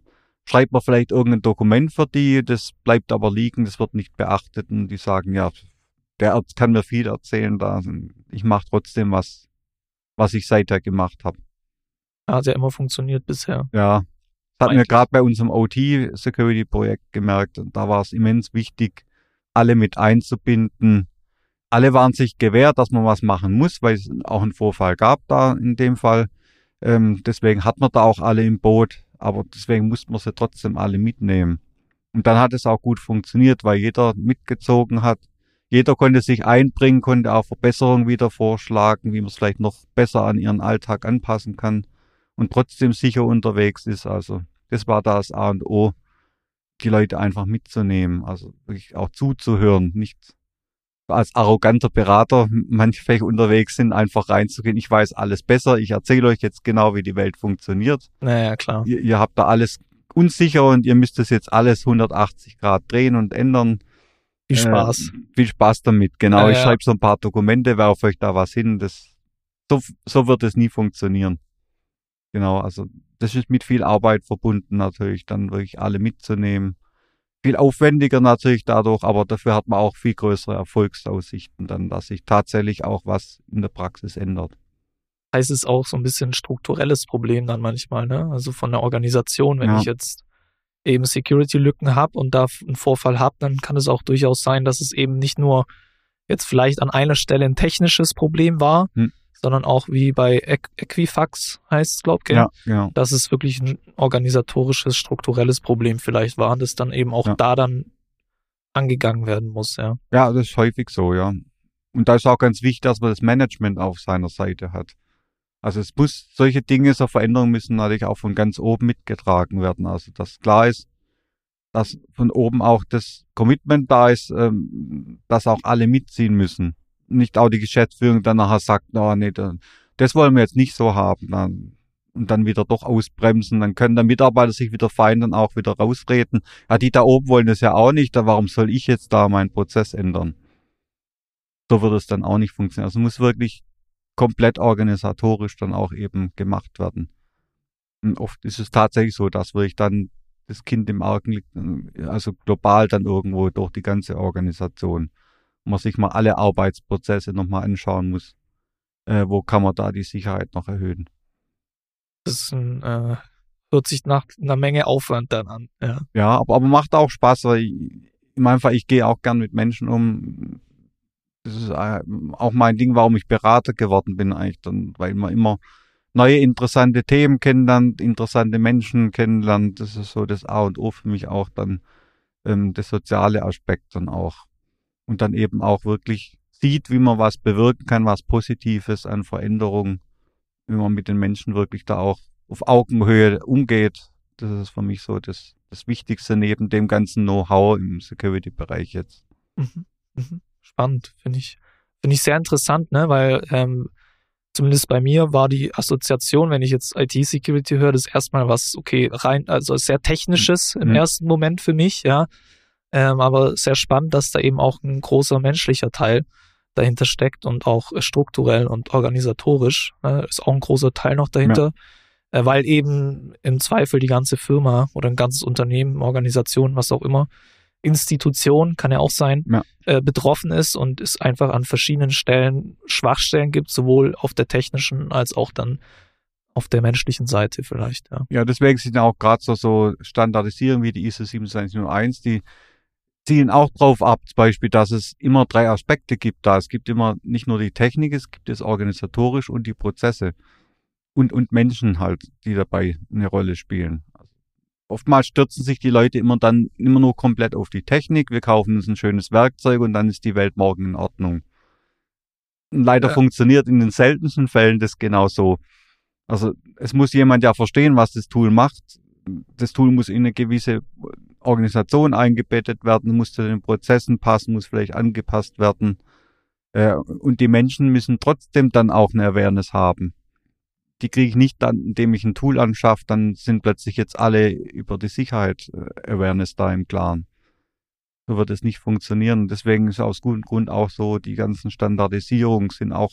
schreibt man vielleicht irgendein Dokument für die, das bleibt aber liegen, das wird nicht beachtet und die sagen, ja, der Arzt kann mir viel erzählen, da ich mache trotzdem was, was ich seither gemacht habe. Hat ja immer funktioniert bisher. Ja, das hatten wir gerade bei unserem OT-Security-Projekt gemerkt. Und da war es immens wichtig, alle mit einzubinden. Alle waren sich gewährt, dass man was machen muss, weil es auch einen Vorfall gab da in dem Fall. Ähm, deswegen hat man da auch alle im Boot, aber deswegen mussten wir sie trotzdem alle mitnehmen. Und dann hat es auch gut funktioniert, weil jeder mitgezogen hat. Jeder konnte sich einbringen, konnte auch Verbesserungen wieder vorschlagen, wie man es vielleicht noch besser an ihren Alltag anpassen kann und trotzdem sicher unterwegs ist. Also das war das A und O, die Leute einfach mitzunehmen, also wirklich auch zuzuhören, nicht als arroganter Berater manche vielleicht unterwegs sind, einfach reinzugehen. Ich weiß alles besser, ich erzähle euch jetzt genau, wie die Welt funktioniert. Naja, klar. Ihr, ihr habt da alles unsicher und ihr müsst das jetzt alles 180 Grad drehen und ändern. Viel Spaß. Äh, viel Spaß damit, genau. Ja, ich schreibe so ein paar Dokumente, werfe euch da was hin. Das, so, so wird es nie funktionieren. Genau, also das ist mit viel Arbeit verbunden natürlich, dann wirklich alle mitzunehmen. Viel aufwendiger natürlich dadurch, aber dafür hat man auch viel größere Erfolgsaussichten dann, dass sich tatsächlich auch was in der Praxis ändert. heißt es auch so ein bisschen ein strukturelles Problem dann manchmal, ne? Also von der Organisation, wenn Ja. ich jetzt eben Security-Lücken habe und da einen Vorfall habe, dann kann es auch durchaus sein, dass es eben nicht nur jetzt vielleicht an einer Stelle ein technisches Problem war, Hm. sondern auch wie bei Equ Equifax heißt es, glaube ich, Ja, genau. dass es wirklich ein organisatorisches, strukturelles Problem vielleicht war, das dann eben auch Ja. da dann angegangen werden muss, ja. Ja, das ist häufig so, ja. Und da ist auch ganz wichtig, dass man das Management auf seiner Seite hat. Also es muss, solche Dinge, so Veränderungen müssen natürlich auch von ganz oben mitgetragen werden. Also dass klar ist, dass von oben auch das Commitment da ist, ähm, dass auch alle mitziehen müssen. Nicht auch die Geschäftsführung dann nachher sagt, oh, nee, da- das wollen wir jetzt nicht so haben. Dann, und dann wieder doch ausbremsen. Dann können der Mitarbeiter sich wieder fein dann auch wieder rausreden. Ja, die da oben wollen das ja auch nicht, da warum soll ich jetzt da meinen Prozess ändern? So wird es dann auch nicht funktionieren. Also muss wirklich komplett organisatorisch dann auch eben gemacht werden. Und oft ist es tatsächlich so, dass wirklich dann das Kind im Argen liegt, äh, also global dann irgendwo durch die ganze Organisation. Man sich mal alle Arbeitsprozesse nochmal anschauen muss. Äh, wo kann man da die Sicherheit noch erhöhen? Das ist ein, äh, hört sich nach einer Menge Aufwand dann an, ja. Ja, aber, aber macht auch Spaß, weil ich, in meinem Fall, ich gehe auch gern mit Menschen um. Das ist äh, auch mein Ding, warum ich Berater geworden bin eigentlich dann, weil man immer neue interessante Themen kennenlernt, interessante Menschen kennenlernt. Das ist so das A und O für mich auch dann ähm, das soziale Aspekt dann auch. Und dann eben auch wirklich sieht, wie man was bewirken kann, was Positives an Veränderungen, wie man mit den Menschen wirklich da auch auf Augenhöhe umgeht. Das ist für mich so das, das Wichtigste neben dem ganzen Know-how im Security-Bereich jetzt. Mhm. Mhm. Spannend, finde ich, finde ich sehr interessant, ne, weil ähm, zumindest bei mir war die Assoziation, wenn ich jetzt IT-Security höre, das erstmal was, okay, rein, also sehr technisches im Mhm. ersten Moment für mich, ja. Ähm, aber sehr spannend, dass da eben auch ein großer menschlicher Teil dahinter steckt und auch strukturell und organisatorisch äh, ist auch ein großer Teil noch dahinter, äh, weil eben im Zweifel die ganze Firma oder ein ganzes Unternehmen, Organisation, was auch immer, Institution kann ja auch sein, Ja. äh, betroffen ist und es einfach an verschiedenen Stellen Schwachstellen gibt, sowohl auf der technischen als auch dann auf der menschlichen Seite vielleicht, ja. Ja, deswegen sind auch gerade so, so Standardisierungen wie die ISO 27001, die zielen auch drauf ab, zum Beispiel, dass es immer drei Aspekte gibt da. Es gibt immer nicht nur die Technik, es gibt es organisatorisch und die Prozesse. Und, und Menschen halt, die dabei eine Rolle spielen. Oftmals stürzen sich die Leute immer dann immer nur komplett auf die Technik. Wir kaufen uns ein schönes Werkzeug und dann ist die Welt morgen in Ordnung. Und leider Ja. funktioniert in den seltensten Fällen das genau so. Also es muss jemand ja verstehen, was das Tool macht. Das Tool muss in eine gewisse Organisation eingebettet werden, muss zu den Prozessen passen, muss vielleicht angepasst werden. Äh, und die Menschen müssen trotzdem dann auch eine Awareness haben. Die kriege ich nicht dann, indem ich ein Tool anschaffe, dann sind plötzlich jetzt alle über die Sicherheit äh, Awareness da im Klaren. So wird es nicht funktionieren. Deswegen ist aus gutem Grund auch so, die ganzen Standardisierungen sind auch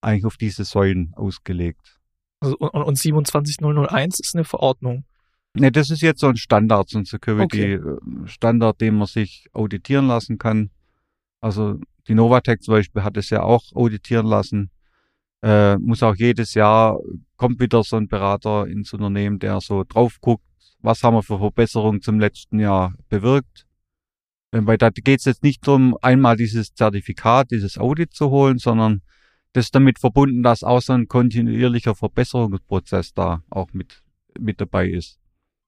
eigentlich auf diese Säulen ausgelegt. Also, und, und 27001 ist eine Verordnung. Ne, das ist jetzt so ein Standard, so ein Security-Standard, okay. den man sich auditieren lassen kann. Also die Novatec zum Beispiel hat es ja auch auditieren lassen. Äh, muss auch jedes Jahr, kommt wieder so ein Berater ins Unternehmen, der so drauf guckt, was haben wir für Verbesserungen zum letzten Jahr bewirkt. Äh, weil da geht es jetzt nicht darum, einmal dieses Zertifikat, dieses Audit zu holen, sondern das ist damit verbunden, dass auch so ein kontinuierlicher Verbesserungsprozess da auch mit, mit dabei ist.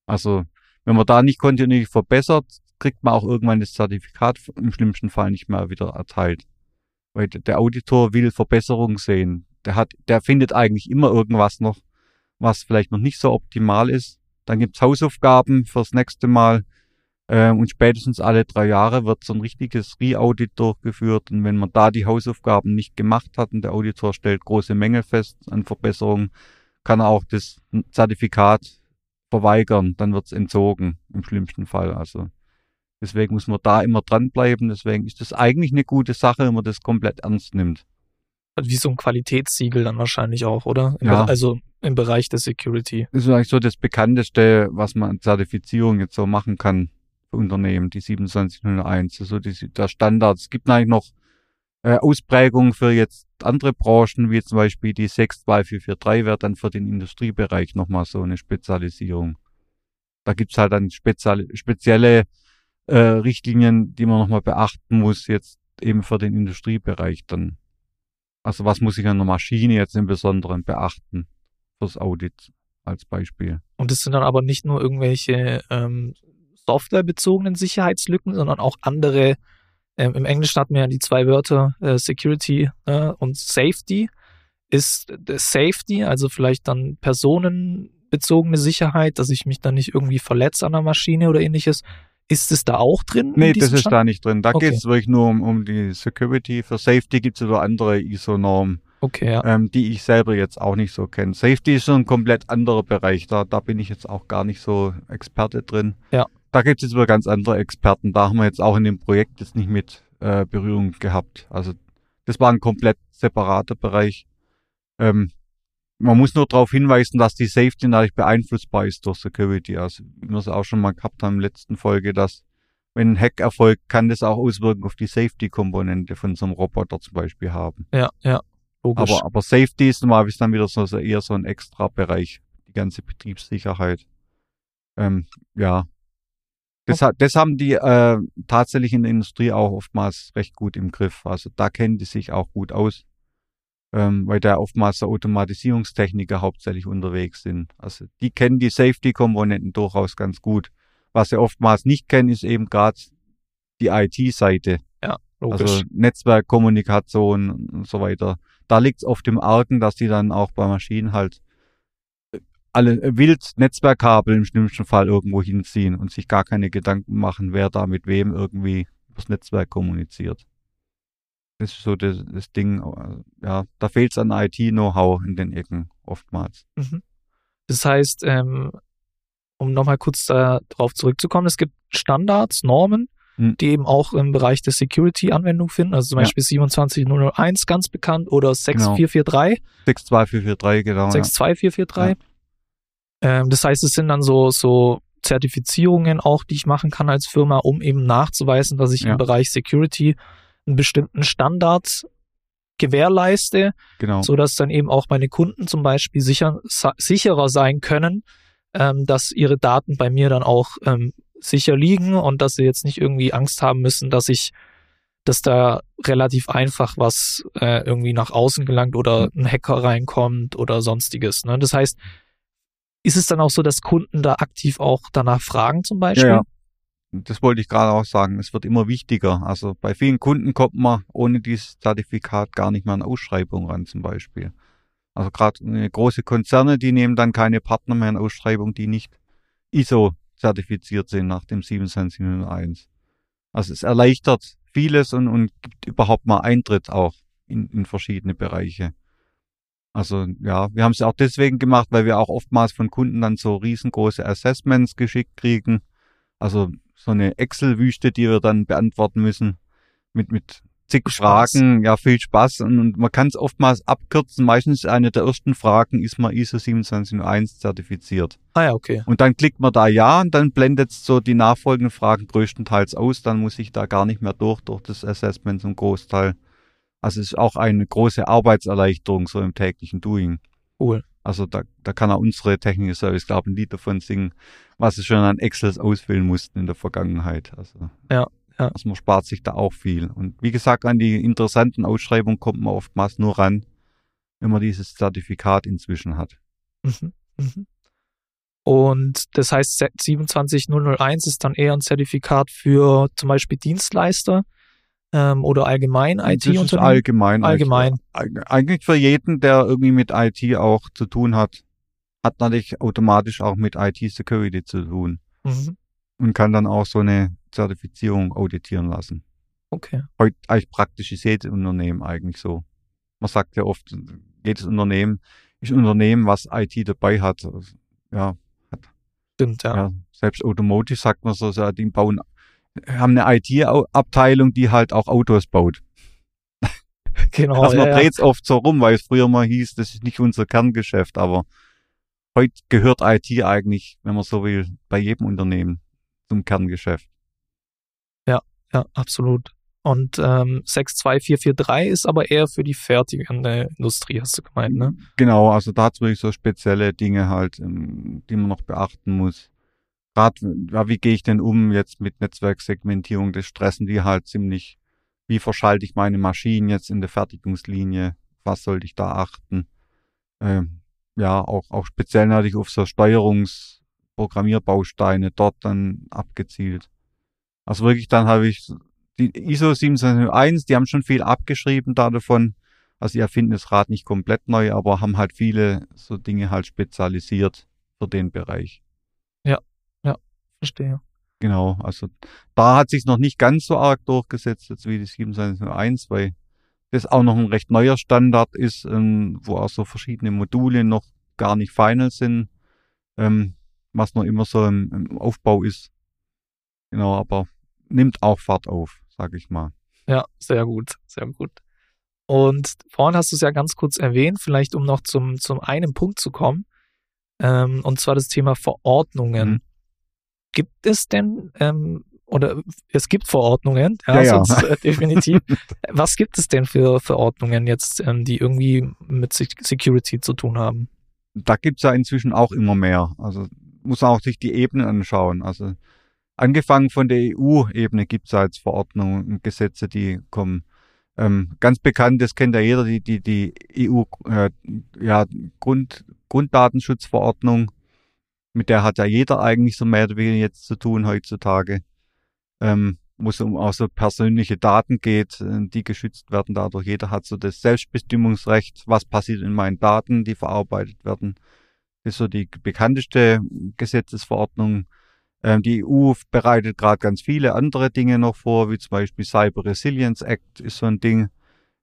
Also wenn man da nicht kontinuierlich verbessert, kriegt man auch irgendwann das Zertifikat im schlimmsten Fall nicht mehr wieder erteilt. Weil der Auditor will Verbesserungen sehen. Der hat, der findet eigentlich immer irgendwas noch, was vielleicht noch nicht so optimal ist. Dann gibt's Hausaufgaben fürs nächste Mal. Äh, und spätestens alle drei Jahre wird so ein richtiges Re-Audit durchgeführt. Und wenn man da die Hausaufgaben nicht gemacht hat und der Auditor stellt große Mängel fest an Verbesserungen, kann er auch das Zertifikat verweigern. Dann wird's entzogen im schlimmsten Fall. Also Deswegen muss man da immer dranbleiben. Deswegen ist das eigentlich eine gute Sache, wenn man das komplett ernst nimmt. Wie so ein Qualitätssiegel dann wahrscheinlich auch, oder? ja. Also im Bereich der Security. Das ist eigentlich so das bekannteste, was man an Zertifizierung jetzt so machen kann für Unternehmen, die 2701. Also die, der Standard. Es gibt eigentlich noch äh, Ausprägungen für jetzt andere Branchen, wie zum Beispiel die 62443 wäre dann für den Industriebereich nochmal so eine Spezialisierung. Da gibt's halt dann spezielle, spezielle äh, Richtlinien, die man nochmal beachten muss, jetzt eben für den Industriebereich dann. Also was muss ich an der Maschine jetzt im Besonderen beachten fürs Audit als Beispiel. Und das sind dann aber nicht nur irgendwelche ähm, softwarebezogenen Sicherheitslücken, sondern auch andere. Ähm, Im Englischen hatten wir ja die zwei Wörter äh, Security äh, und Safety. Ist Safety, also vielleicht dann personenbezogene Sicherheit, dass ich mich dann nicht irgendwie verletze an der Maschine oder ähnliches, ist es da auch drin? Nee, das ist Stand? da nicht drin. Da okay. geht es wirklich nur um, um die Security. Für Safety gibt es aber andere ISO-Normen, okay, ja. ähm, die ich selber jetzt auch nicht so kenne. Safety ist so ein komplett anderer Bereich. Da, da bin ich jetzt auch gar nicht so Experte drin. Ja. Da gibt es jetzt aber ganz andere Experten. Da haben wir jetzt auch in dem Projekt jetzt nicht mit äh, Berührung gehabt. Also das war ein komplett separater Bereich. Ähm, man muss nur darauf hinweisen, dass die Safety natürlich beeinflussbar ist durch Security. Also, wie wir es auch schon mal gehabt haben in der letzten Folge, dass wenn ein Hack erfolgt, kann das auch Auswirkungen auf die Safety-Komponente von so einem Roboter zum Beispiel haben. Ja, ja. Logisch. Aber, aber Safety ist normalerweise dann wieder so, eher so ein extra Bereich. Die ganze Betriebssicherheit. Ähm, ja. Das, okay. das haben die äh, tatsächlich in der Industrie auch oftmals recht gut im Griff. Also da kennen die sich auch gut aus ähm, weil da oftmals der Automatisierungstechniker hauptsächlich unterwegs sind. Also die kennen die Safety-Komponenten durchaus ganz gut. Was sie oftmals nicht kennen, ist eben gerade die IT-Seite. Ja, logisch. Also Netzwerkkommunikation und so weiter. Da liegt es oft im Argen, dass die dann auch bei Maschinen halt äh, alle äh, wild Netzwerkkabel im schlimmsten Fall irgendwo hinziehen und sich gar keine Gedanken machen, wer da mit wem irgendwie übers Netzwerk kommuniziert. Ist so das, das Ding, ja, da fehlt es an IT-Know-how in den Ecken oftmals. Mhm. Das heißt, ähm, um nochmal kurz darauf zurückzukommen, es gibt Standards, Normen, mhm. die eben auch im Bereich der Security Anwendung finden, also zum ja. Beispiel 27001 ganz bekannt oder 6443. Genau. 62443, genau. 62443. Ja. Ähm, das heißt, es sind dann so, so Zertifizierungen auch, die ich machen kann als Firma, um eben nachzuweisen, dass ich ja. im Bereich Security einen bestimmten Standard gewährleiste, genau. so dass dann eben auch meine Kunden zum Beispiel sicher, sicherer sein können, ähm, dass ihre Daten bei mir dann auch ähm, sicher liegen und dass sie jetzt nicht irgendwie Angst haben müssen, dass ich, dass da relativ einfach was äh, irgendwie nach außen gelangt oder ein Hacker reinkommt oder sonstiges. Ne? Das heißt, ist es dann auch so, dass Kunden da aktiv auch danach fragen zum Beispiel? Ja, ja das wollte ich gerade auch sagen, es wird immer wichtiger. Also bei vielen Kunden kommt man ohne dieses Zertifikat gar nicht mehr an Ausschreibungen ran zum Beispiel. Also gerade große Konzerne, die nehmen dann keine Partner mehr in Ausschreibung, die nicht ISO zertifiziert sind nach dem 27001. Also es erleichtert vieles und, und gibt überhaupt mal Eintritt auch in, in verschiedene Bereiche. Also ja, wir haben es auch deswegen gemacht, weil wir auch oftmals von Kunden dann so riesengroße Assessments geschickt kriegen. Also so eine Excel-Wüste, die wir dann beantworten müssen mit, mit zig Spaß. Fragen. Ja, viel Spaß. Und, und man kann es oftmals abkürzen. Meistens eine der ersten Fragen ist man ISO 27001 zertifiziert. Ah ja, okay. Und dann klickt man da Ja und dann blendet es so die nachfolgenden Fragen größtenteils aus. Dann muss ich da gar nicht mehr durch, durch das Assessment zum Großteil. Also es ist auch eine große Arbeitserleichterung so im täglichen Doing. Cool. Also da, da kann auch unsere Technische Service, glaube ich, ein Lied davon singen, was sie schon an Excels ausfüllen mussten in der Vergangenheit. Also, ja, ja. Also man spart sich da auch viel. Und wie gesagt, an die interessanten Ausschreibungen kommt man oftmals nur ran, wenn man dieses Zertifikat inzwischen hat. Mhm. Mhm. Und das heißt, 27001 ist dann eher ein Zertifikat für zum Beispiel Dienstleister, ähm, oder allgemein IT-Unternehmen? Allgemein. Allgemein. Eigentlich für jeden, der irgendwie mit IT auch zu tun hat, hat natürlich automatisch auch mit IT-Security zu tun. Mhm. Und kann dann auch so eine Zertifizierung auditieren lassen. Okay. Heute eigentlich praktisch ist jedes Unternehmen eigentlich so. Man sagt ja oft, jedes Unternehmen ist ein Unternehmen, was IT dabei hat. Ja. Stimmt, ja. ja selbst Automotive sagt man so, die bauen haben eine IT-Abteilung, die halt auch Autos baut. Genau. Also man ja, dreht es oft so rum, weil es früher mal hieß, das ist nicht unser Kerngeschäft, aber heute gehört IT eigentlich, wenn man so will, bei jedem Unternehmen zum Kerngeschäft. Ja, ja, absolut. Und ähm, 62443 ist aber eher für die fertigende Industrie, hast du gemeint, ne? Genau, also da hat es wirklich so spezielle Dinge halt, ähm, die man noch beachten muss gerade, ja, wie gehe ich denn um jetzt mit Netzwerksegmentierung? Das stressen die halt ziemlich. Wie verschalte ich meine Maschinen jetzt in der Fertigungslinie? Was sollte ich da achten? Ähm, ja, auch, auch speziell natürlich auf so Steuerungsprogrammierbausteine dort dann abgezielt. Also wirklich, dann habe ich die ISO 27001, die haben schon viel abgeschrieben da davon. Also die erfinden das Rad nicht komplett neu, aber haben halt viele so Dinge halt spezialisiert für den Bereich. Verstehe. Genau, also da hat sich noch nicht ganz so arg durchgesetzt jetzt wie die 2701, weil das auch noch ein recht neuer Standard ist, ähm, wo auch so verschiedene Module noch gar nicht final sind, ähm, was noch immer so im, im, Aufbau ist. Genau, aber nimmt auch Fahrt auf, sage ich mal. Ja, sehr gut, sehr gut. Und vorhin hast du es ja ganz kurz erwähnt, vielleicht um noch zum, zum einen Punkt zu kommen, ähm, und zwar das Thema Verordnungen. Mhm. Gibt es denn, ähm, oder es gibt Verordnungen, ja, ja, sonst, Äh, definitiv. Was gibt es denn für Verordnungen jetzt, ähm, die irgendwie mit Security zu tun haben? Da gibt's ja inzwischen auch immer mehr. Also muss man auch sich die Ebenen anschauen. Also angefangen von der EU-Ebene gibt's ja jetzt Verordnungen und Gesetze, die kommen. Ähm, ganz bekannt, das kennt ja jeder, die, die, die EU äh, ja, Grund, Grunddatenschutzverordnung mit der hat ja jeder eigentlich so mehr oder weniger jetzt zu tun heutzutage, ähm, wo es um auch so persönliche Daten geht, äh, die geschützt werden dadurch. Jeder hat so das Selbstbestimmungsrecht, was passiert in meinen Daten, die verarbeitet werden. Das ist so die bekannteste Gesetzesverordnung. Ähm, die EU bereitet gerade ganz viele andere Dinge noch vor, wie zum Beispiel Cyber Resilience Act ist so ein Ding.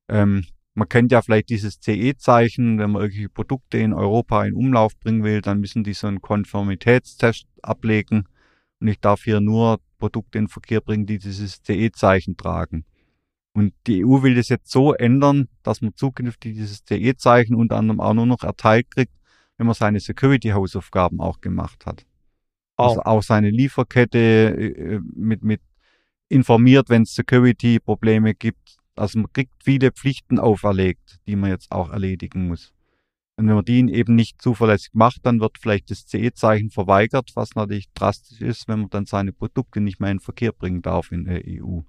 Ähm, man kennt ja vielleicht dieses CE-Zeichen, wenn man irgendwelche Produkte in Europa in Umlauf bringen will, dann müssen die so einen Konformitätstest ablegen. Und ich darf hier nur Produkte in Verkehr bringen, die dieses CE-Zeichen tragen. Und die EU will das jetzt so ändern, dass man zukünftig dieses CE-Zeichen unter anderem auch nur noch erteilt kriegt, wenn man seine Security-Hausaufgaben auch gemacht hat. Oh. Also auch seine Lieferkette äh, mit, mit informiert, wenn es Security-Probleme gibt, also man kriegt viele Pflichten auferlegt, die man jetzt auch erledigen muss. Und wenn man die eben nicht zuverlässig macht, dann wird vielleicht das CE-Zeichen verweigert, was natürlich drastisch ist, wenn man dann seine Produkte nicht mehr in Verkehr bringen darf in der EU.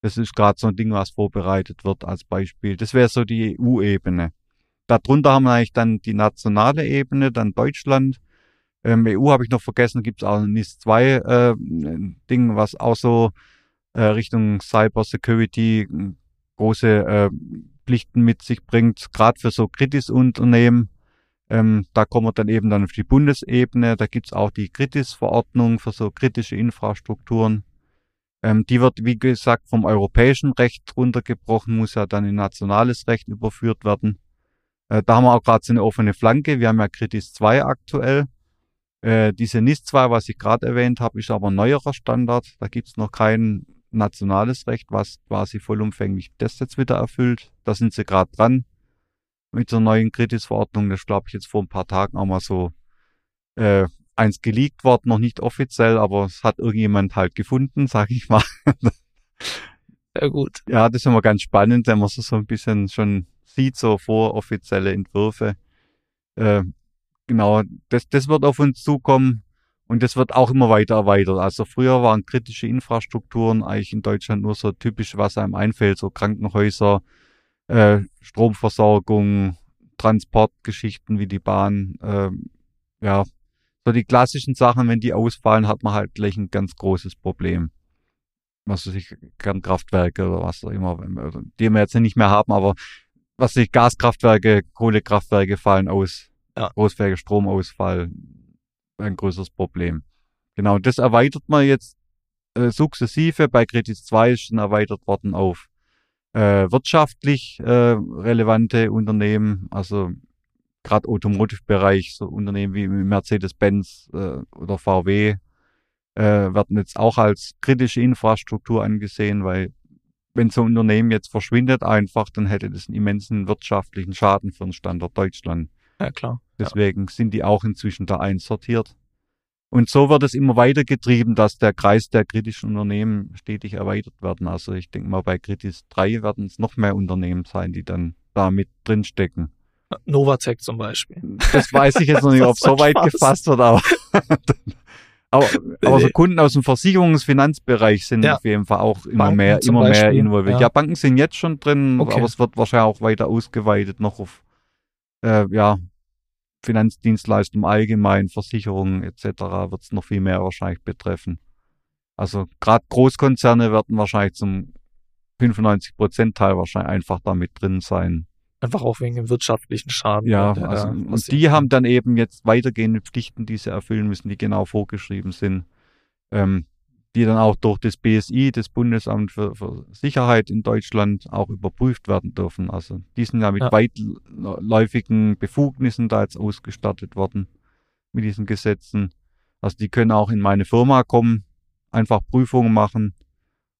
Das ist gerade so ein Ding, was vorbereitet wird als Beispiel. Das wäre so die EU-Ebene. Darunter haben wir eigentlich dann die nationale Ebene, dann Deutschland. Ähm, EU habe ich noch vergessen, gibt es auch ein NIS 2 äh, was auch so äh, Richtung Cyber Security große äh, Pflichten mit sich bringt, gerade für so Kritis-Unternehmen. Ähm, da kommen wir dann eben dann auf die Bundesebene. Da gibt's auch die Kritis-Verordnung für so kritische Infrastrukturen. Ähm, die wird, wie gesagt, vom europäischen Recht runtergebrochen, muss ja dann in nationales Recht überführt werden. Äh, da haben wir auch gerade so eine offene Flanke. Wir haben ja Kritis 2 aktuell. Äh, diese NIS 2, was ich gerade erwähnt habe, ist aber ein neuerer Standard. Da gibt's noch kein nationales Recht, was quasi vollumfänglich das jetzt wieder erfüllt. Da sind sie gerade dran mit der neuen Kritis-Verordnung. Das glaube ich jetzt vor ein paar Tagen auch mal so äh, eins geleakt worden, noch nicht offiziell, aber es hat irgendjemand halt gefunden, sag ich mal. Sehr gut. Ja, das ist immer ganz spannend, wenn man so, so ein bisschen schon sieht, so voroffizielle Entwürfe. Äh, genau, das, das wird auf uns zukommen und das wird auch immer weiter erweitert. Also früher waren kritische Infrastrukturen eigentlich in Deutschland nur so typisch, was einem einfällt, so Krankenhäuser, äh, Stromversorgung, Transportgeschichten wie die Bahn, äh, ja, so die klassischen Sachen, wenn die ausfallen, hat man halt gleich ein ganz großes Problem. Was weiß ich, Kernkraftwerke oder was auch immer, die wir jetzt nicht mehr haben, aber was weiß ich, Gaskraftwerke, Kohlekraftwerke fallen aus, ja. großflächiger Stromausfall, ein größeres Problem. Genau, das erweitert man jetzt äh, sukzessive. Bei Kritis 2 ist schon erweitert worden auf äh, wirtschaftlich äh, relevante Unternehmen, also gerade Automotive-Bereich, so Unternehmen wie Mercedes-Benz äh, oder VW äh, werden jetzt auch als kritische Infrastruktur angesehen, weil wenn so ein Unternehmen jetzt verschwindet einfach, dann hätte das einen immensen wirtschaftlichen Schaden für den Standort Deutschland. Ja, klar. Deswegen sind die auch inzwischen da einsortiert. Und so wird es immer weiter getrieben, dass der Kreis der kritischen Unternehmen stetig erweitert werden. Also ich denke mal, bei Kritis 3 werden es noch mehr Unternehmen sein, die dann da mit drinstecken. Novatec zum Beispiel. Das weiß ich jetzt noch nicht, ob so weit Spaß. gefasst wird, aber, aber, aber so Kunden aus dem Versicherungsfinanzbereich sind ja. auf jeden Fall auch immer Banken mehr, immer Beispiel. mehr involviert. Ja. ja. Banken sind jetzt schon drin, okay. aber es wird wahrscheinlich auch weiter ausgeweitet noch auf, äh, ja, Finanzdienstleistungen allgemein, Versicherungen etc. wird es noch viel mehr wahrscheinlich betreffen. Also gerade Großkonzerne werden wahrscheinlich zum 95 Prozent Teil wahrscheinlich einfach damit drin sein. Einfach auch wegen dem wirtschaftlichen Schaden. Ja, der, also, und die haben dann eben jetzt weitergehende Pflichten, die sie erfüllen müssen, die genau vorgeschrieben sind, ähm, die dann auch durch das BSI, das Bundesamt für, für, Sicherheit in Deutschland, auch überprüft werden dürfen. Also die sind ja mit ja. weitläufigen Befugnissen da jetzt ausgestattet worden mit diesen Gesetzen. Also die können auch in meine Firma kommen, einfach Prüfungen machen,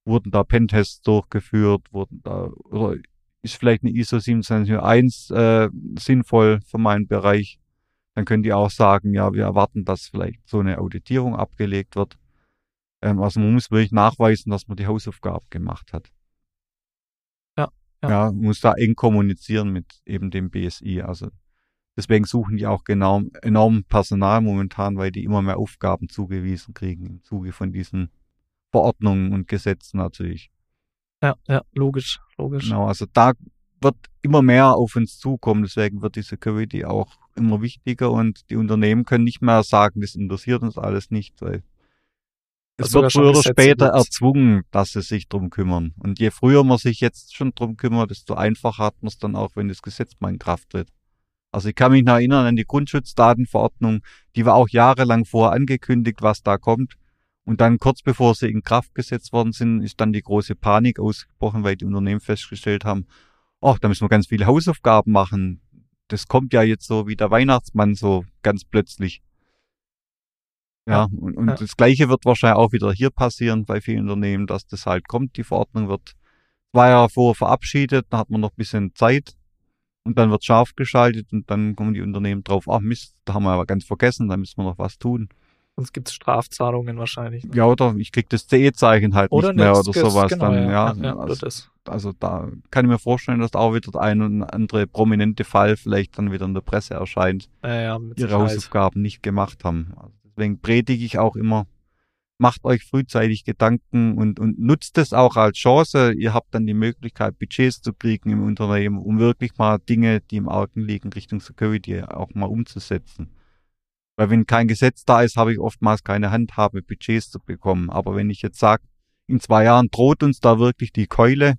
wurden da Pentests durchgeführt, wurden da oder ist vielleicht eine ISO 27001 äh, sinnvoll für meinen Bereich. Dann können die auch sagen, ja, wir erwarten, dass vielleicht so eine Auditierung abgelegt wird. Ähm, also man muss wirklich nachweisen, dass man die Hausaufgaben gemacht hat. Ja, ja. Ja, muss da eng kommunizieren mit eben dem BSI. Also deswegen suchen die auch genau enorm Personal momentan, weil die immer mehr Aufgaben zugewiesen kriegen im Zuge von diesen Verordnungen und Gesetzen natürlich. Ja, ja, logisch, logisch. Genau, also da wird immer mehr auf uns zukommen, deswegen wird die Security auch immer wichtiger und die Unternehmen können nicht mehr sagen, das interessiert uns alles nicht, weil es wird früher oder später gibt. erzwungen, dass sie sich drum kümmern. Und je früher man sich jetzt schon drum kümmert, desto einfacher hat man es dann auch, wenn das Gesetz mal in Kraft tritt. Also ich kann mich noch erinnern an die Grundschutzdatenverordnung, die war auch jahrelang vorher angekündigt, was da kommt. Und dann kurz bevor sie in Kraft gesetzt worden sind, ist dann die große Panik ausgebrochen, weil die Unternehmen festgestellt haben, ach, da müssen wir ganz viele Hausaufgaben machen. Das kommt ja jetzt so wie der Weihnachtsmann so ganz plötzlich. Ja, und, und ja. das Gleiche wird wahrscheinlich auch wieder hier passieren bei vielen Unternehmen, dass das halt kommt. Die Verordnung wird zwei Jahre vorher verabschiedet, dann hat man noch ein bisschen Zeit und dann wird scharf geschaltet und dann kommen die Unternehmen drauf, ach Mist, da haben wir aber ganz vergessen, da müssen wir noch was tun. Sonst gibt es Strafzahlungen wahrscheinlich. Ne? Ja, oder ich krieg das CE-Zeichen halt oder nicht mehr oder sowas genau, dann, ja. ja, ja also, also, da kann ich mir vorstellen, dass da auch wieder der ein oder andere prominente Fall vielleicht dann wieder in der Presse erscheint, ja, ihre. Hausaufgaben nicht gemacht haben. Also deswegen predige ich auch immer, macht euch frühzeitig Gedanken und, und nutzt es auch als Chance. Ihr habt dann die Möglichkeit, Budgets zu kriegen im Unternehmen, um wirklich mal Dinge, die im Argen liegen, Richtung Security auch mal umzusetzen. Weil wenn kein Gesetz da ist, habe ich oftmals keine Handhabe, Budgets zu bekommen. Aber wenn ich jetzt sage, in zwei Jahren droht uns da wirklich die Keule,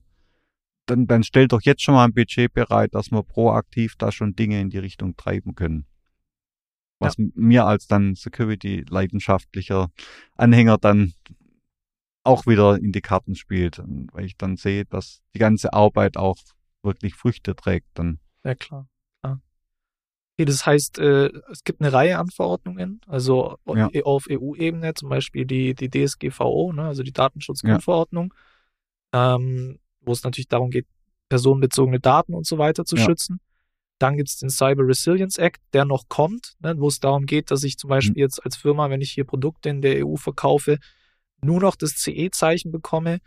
dann, dann stellt doch jetzt schon mal ein Budget bereit, dass wir proaktiv da schon Dinge in die Richtung treiben können. Was ja. mir als dann Security-leidenschaftlicher Anhänger dann auch wieder in die Karten spielt, weil ich dann sehe, dass die ganze Arbeit auch wirklich Früchte trägt dann. Ja, klar. klar. Okay, das heißt, äh, es gibt eine Reihe an Verordnungen, also Ja. auf EU-Ebene, zum Beispiel die, die DSGVO, ne, also die Datenschutzgrundverordnung, ähm, wo es natürlich darum geht, personenbezogene Daten und so weiter zu Ja. schützen. Dann gibt es den Cyber Resilience Act, der noch kommt, ne, wo es darum geht, dass ich zum Beispiel Mhm. jetzt als Firma, wenn ich hier Produkte in der EU verkaufe, nur noch das CE-Zeichen bekomme,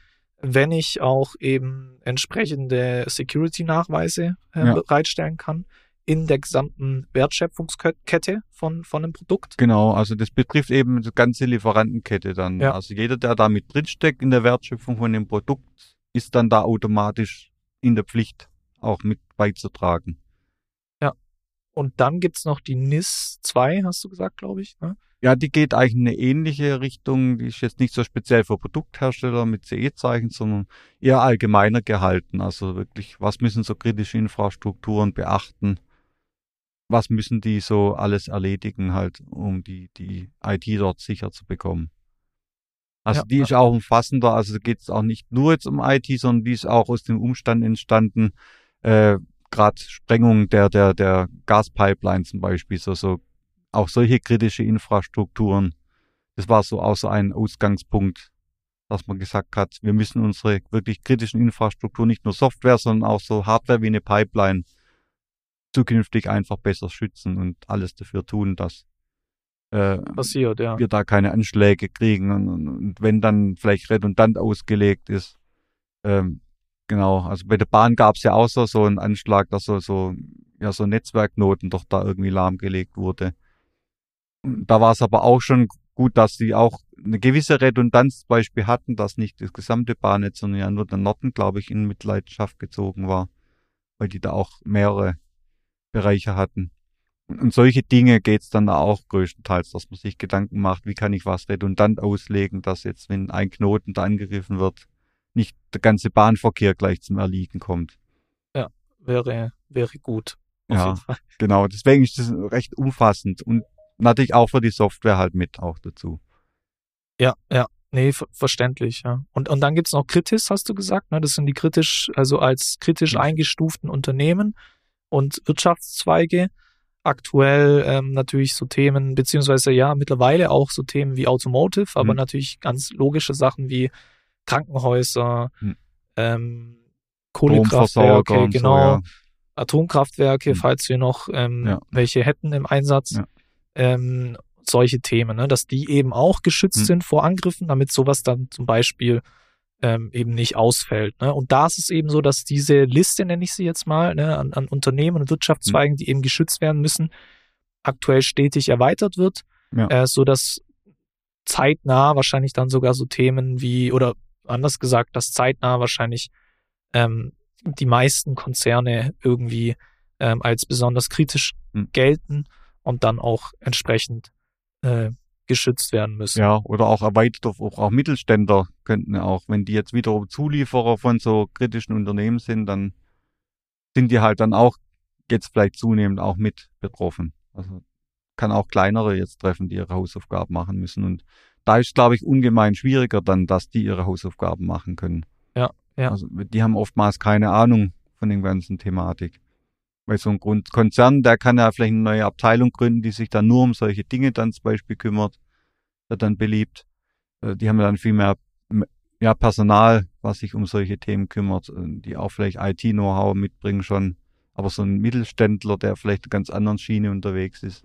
wenn ich auch eben entsprechende Security-Nachweise äh, Ja. bereitstellen kann in der gesamten Wertschöpfungskette von, von einem Produkt. Genau, also das betrifft eben die ganze Lieferantenkette dann. Ja. Also jeder, der da mit drinsteckt in der Wertschöpfung von dem Produkt, ist dann da automatisch in der Pflicht, auch mit beizutragen. Und dann gibt's noch die NIS 2, hast du gesagt, glaube ich. Ne? Ja, die geht eigentlich in eine ähnliche Richtung. Die ist jetzt nicht so speziell für Produkthersteller mit CE-Zeichen, sondern eher allgemeiner gehalten. Also wirklich, was müssen so kritische Infrastrukturen beachten? Was müssen die so alles erledigen, halt, um die, die IT dort sicher zu bekommen? Also Ja, die ja. ist auch umfassender. Also geht es auch nicht nur jetzt um IT, sondern die ist auch aus dem Umstand entstanden, äh, gerade Sprengung der, der, der Gaspipeline zum Beispiel, so, so auch solche kritische Infrastrukturen. Das war so auch so ein Ausgangspunkt, dass man gesagt hat, wir müssen unsere wirklich kritischen Infrastruktur, nicht nur Software, sondern auch so Hardware wie eine Pipeline zukünftig einfach besser schützen und alles dafür tun, dass äh, Passiert, ja. wir da keine Anschläge kriegen und, und, und wenn dann vielleicht redundant ausgelegt ist. Ähm, genau, also bei der Bahn gab es ja auch so, so einen Anschlag, dass so, so, ja, so Netzwerkknoten doch da irgendwie lahmgelegt wurde. Da war es aber auch schon gut, dass die auch eine gewisse Redundanz zum Beispiel hatten, dass nicht das gesamte Bahnnetz, sondern ja nur der Norden, glaube ich, in Mitleidenschaft gezogen war, weil die da auch mehrere Bereiche hatten. Und und solche Dinge geht's dann auch größtenteils, dass man sich Gedanken macht, wie kann ich was redundant auslegen, dass jetzt, wenn ein Knoten da angegriffen wird, nicht der ganze Bahnverkehr gleich zum Erliegen kommt. Wäre, wäre gut. Ja. Genau, deswegen ist das recht umfassend und natürlich auch für die Software halt mit auch dazu. Ja, ja. Nee, ver verständlich, ja. Und, und dann gibt's noch Kritis, hast du gesagt, ne? Das sind die kritisch, also als kritisch Ja. eingestuften Unternehmen und Wirtschaftszweige. Aktuell ähm, natürlich so Themen, beziehungsweise ja, mittlerweile auch so Themen wie Automotive, aber Mhm. natürlich ganz logische Sachen wie Krankenhäuser, Mhm. ähm, Kohlekraftwerke, und so, genau, ja. Atomkraftwerke, Mhm. falls wir noch ähm, Ja. welche hätten im Einsatz. Ja. Ähm, solche Themen, ne? dass die eben auch geschützt Mhm. sind vor Angriffen, damit sowas dann zum Beispiel ähm, eben nicht ausfällt. Ne? Und da ist es eben so, dass diese Liste, nenne ich sie jetzt mal, ne, an, an Unternehmen und Wirtschaftszweigen, Mhm. die eben geschützt werden müssen, aktuell stetig erweitert wird, Ja. äh, so dass zeitnah wahrscheinlich dann sogar so Themen wie, oder anders gesagt, dass zeitnah wahrscheinlich ähm, die meisten Konzerne irgendwie ähm, als besonders kritisch Mhm. gelten und dann auch entsprechend äh, geschützt werden müssen. Ja, oder auch erweitert auf auch, auch Mittelständler könnten auch, wenn die jetzt wiederum Zulieferer von so kritischen Unternehmen sind, dann sind die halt dann auch jetzt vielleicht zunehmend auch mit betroffen. Also kann auch kleinere jetzt treffen, die ihre Hausaufgaben machen müssen. Und da ist, glaube ich, ungemein schwieriger dann, dass die ihre Hausaufgaben machen können. Ja, ja. Also die haben oftmals keine Ahnung von dem ganzen Thematik. Weil so ein Grund Konzern, der kann ja vielleicht eine neue Abteilung gründen, die sich dann nur um solche Dinge dann zum Beispiel kümmert, wird dann beliebt. Äh, Die haben dann viel mehr ja, Personal, was sich um solche Themen kümmert, äh, die auch vielleicht IT-Know-how mitbringen schon. Aber so ein Mittelständler, der vielleicht eine ganz anderen Schiene unterwegs ist,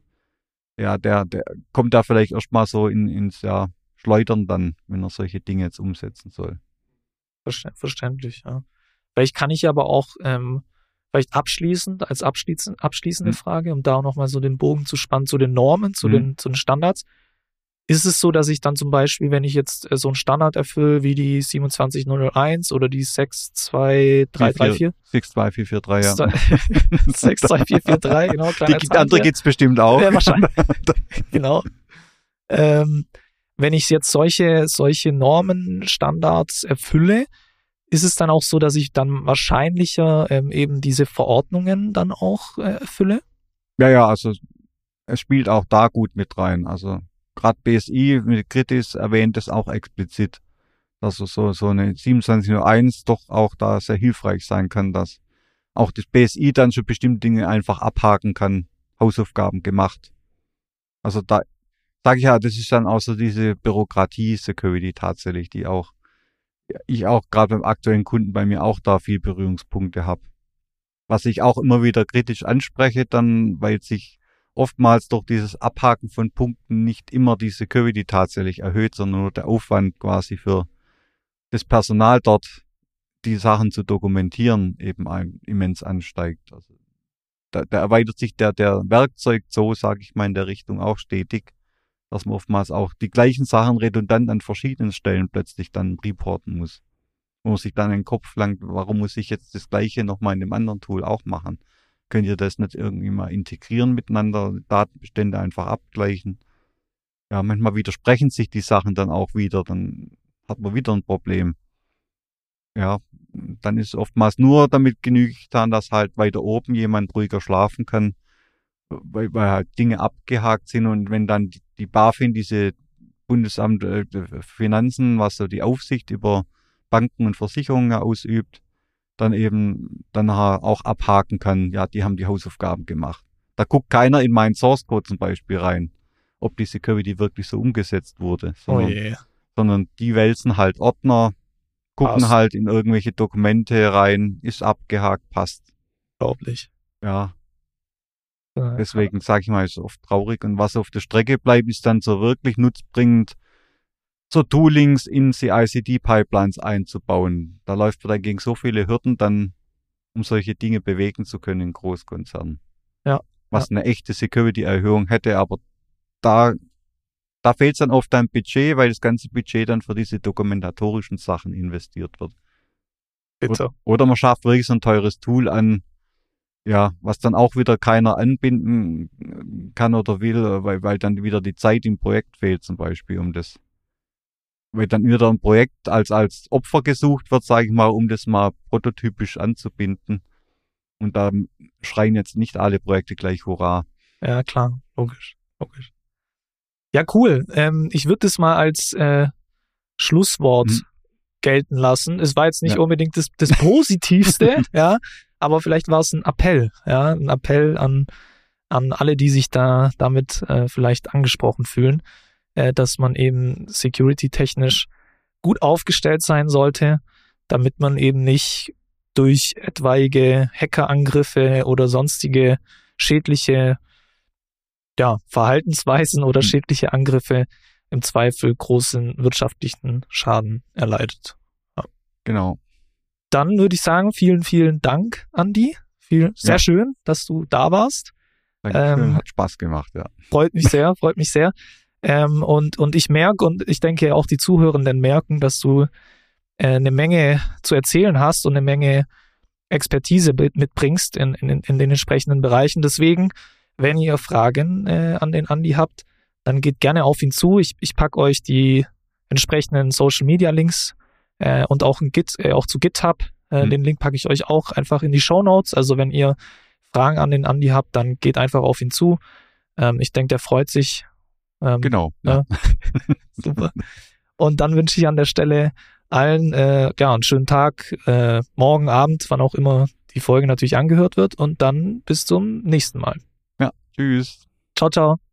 ja, der, der kommt da vielleicht erstmal so in, ins ja, Schleudern dann, wenn er solche Dinge jetzt umsetzen soll. Verstä- Verständlich, ja. Vielleicht kann ich aber auch ähm, vielleicht abschließend, als abschließend, abschließende Mhm. Frage, um da nochmal so den Bogen zu spannen zu den Normen, zu, Mhm. den, zu den Standards. Ist es so, dass ich dann zum Beispiel, wenn ich jetzt äh, so einen Standard erfülle wie die 27001 oder die 62334, 62443, ja. 62443, genau, Die andere Zahlendreher. gibt's bestimmt auch. Ja, wahrscheinlich. genau. Ähm, wenn ich jetzt solche, solche Normen, Standards erfülle, ist es dann auch so, dass ich dann wahrscheinlicher ähm, eben diese Verordnungen dann auch äh, erfülle? Ja, ja, also es spielt auch da gut mit rein. Also gerade BSI mit Kritis erwähnt es auch explizit, dass so, so, so eine 2701 doch auch da sehr hilfreich sein kann, dass auch das BSI dann schon bestimmte Dinge einfach abhaken kann, Hausaufgaben gemacht. Also da sage ich ja, das ist dann auch so diese Bürokratie-Security tatsächlich, die auch ich auch gerade beim aktuellen Kunden bei mir auch da viel Berührungspunkte habe. Was ich auch immer wieder kritisch anspreche, dann, weil sich oftmals durch dieses Abhaken von Punkten nicht immer die Security tatsächlich erhöht, sondern nur der Aufwand quasi für das Personal dort, die Sachen zu dokumentieren, eben immens ansteigt. Also da, da erweitert sich der, der Werkzeug so, sage ich mal, in der Richtung auch stetig, dass man oftmals auch die gleichen Sachen redundant an verschiedenen Stellen plötzlich dann reporten muss. Wo man sich dann in den Kopf langt, warum muss ich jetzt das gleiche nochmal in dem anderen Tool auch machen? Könnt ihr das nicht irgendwie mal integrieren miteinander, Datenbestände einfach abgleichen? Ja, manchmal widersprechen sich die Sachen dann auch wieder, dann hat man wieder ein Problem. Ja, dann ist oftmals nur damit genügend getan, dass halt weiter oben jemand ruhiger schlafen kann, weil, weil halt Dinge abgehakt sind und wenn dann die, die BaFin, diese Bundesamt äh, Finanzen, was so die Aufsicht über Banken und Versicherungen ausübt, dann eben dann auch abhaken kann, ja, die haben die Hausaufgaben gemacht. Da guckt keiner in meinen Source Code zum Beispiel rein, ob die Security wirklich so umgesetzt wurde, sondern, oh yeah. sondern die wälzen halt Ordner, gucken Pass. halt in irgendwelche Dokumente rein, ist abgehakt, passt. Unglaublich. Ja. Deswegen sage ich mal, ist oft traurig. Und was auf der Strecke bleibt, ist dann so wirklich nutzbringend so Toolings in CI-CD-Pipelines einzubauen. Da läuft man dann gegen so viele Hürden dann, um solche Dinge bewegen zu können in Großkonzernen. Ja. Was ja. eine echte Security-Erhöhung hätte, aber da, da fehlt es dann oft am Budget, weil das ganze Budget dann für diese dokumentatorischen Sachen investiert wird. Bitte. Oder, oder man schafft wirklich so ein teures Tool an, ja, was dann auch wieder keiner anbinden kann oder will, weil, weil dann wieder die Zeit im Projekt fehlt zum Beispiel, um das weil dann wieder ein Projekt als, als Opfer gesucht wird, sage ich mal, um das mal prototypisch anzubinden. Und da schreien jetzt nicht alle Projekte gleich Hurra. Ja, klar, logisch, logisch. Ja, cool. Ähm, ich würde das mal als äh, Schlusswort hm. gelten lassen. Es war jetzt nicht ja. unbedingt das, das Positivste, ja, aber vielleicht war es ein Appell, ja, ein Appell an, an alle, die sich da damit äh, vielleicht angesprochen fühlen äh, dass man eben security-technisch gut aufgestellt sein sollte, damit man eben nicht durch etwaige Hackerangriffe oder sonstige schädliche ja, Verhaltensweisen oder hm. schädliche Angriffe im Zweifel großen wirtschaftlichen Schaden erleidet. Ja. Genau. Dann würde ich sagen, vielen, vielen Dank, Andi. Viel, sehr ja. schön, dass du da warst. Dankeschön, ähm, hat Spaß gemacht, ja. Freut mich sehr, freut mich sehr. Ähm, und, und ich merke, und ich denke auch die Zuhörenden merken, dass du äh, eine Menge zu erzählen hast und eine Menge Expertise mitbringst in, in, in den entsprechenden Bereichen. Deswegen, wenn ihr Fragen äh, an den Andi habt, dann geht gerne auf ihn zu. Ich, ich packe euch die entsprechenden Social Media Links äh, und auch ein Git, äh, auch zu GitHub. Äh, mhm. Den Link packe ich euch auch einfach in die Show Notes. Also wenn ihr Fragen an den Andi habt, dann geht einfach auf ihn zu. Ähm, ich denke, der freut sich ähm, genau. Ja. Super. Und dann wünsche ich an der Stelle allen äh, ja, einen schönen Tag, äh, morgen Abend, wann auch immer die Folge natürlich angehört wird. Und dann bis zum nächsten Mal. Ja, tschüss. Ciao, ciao.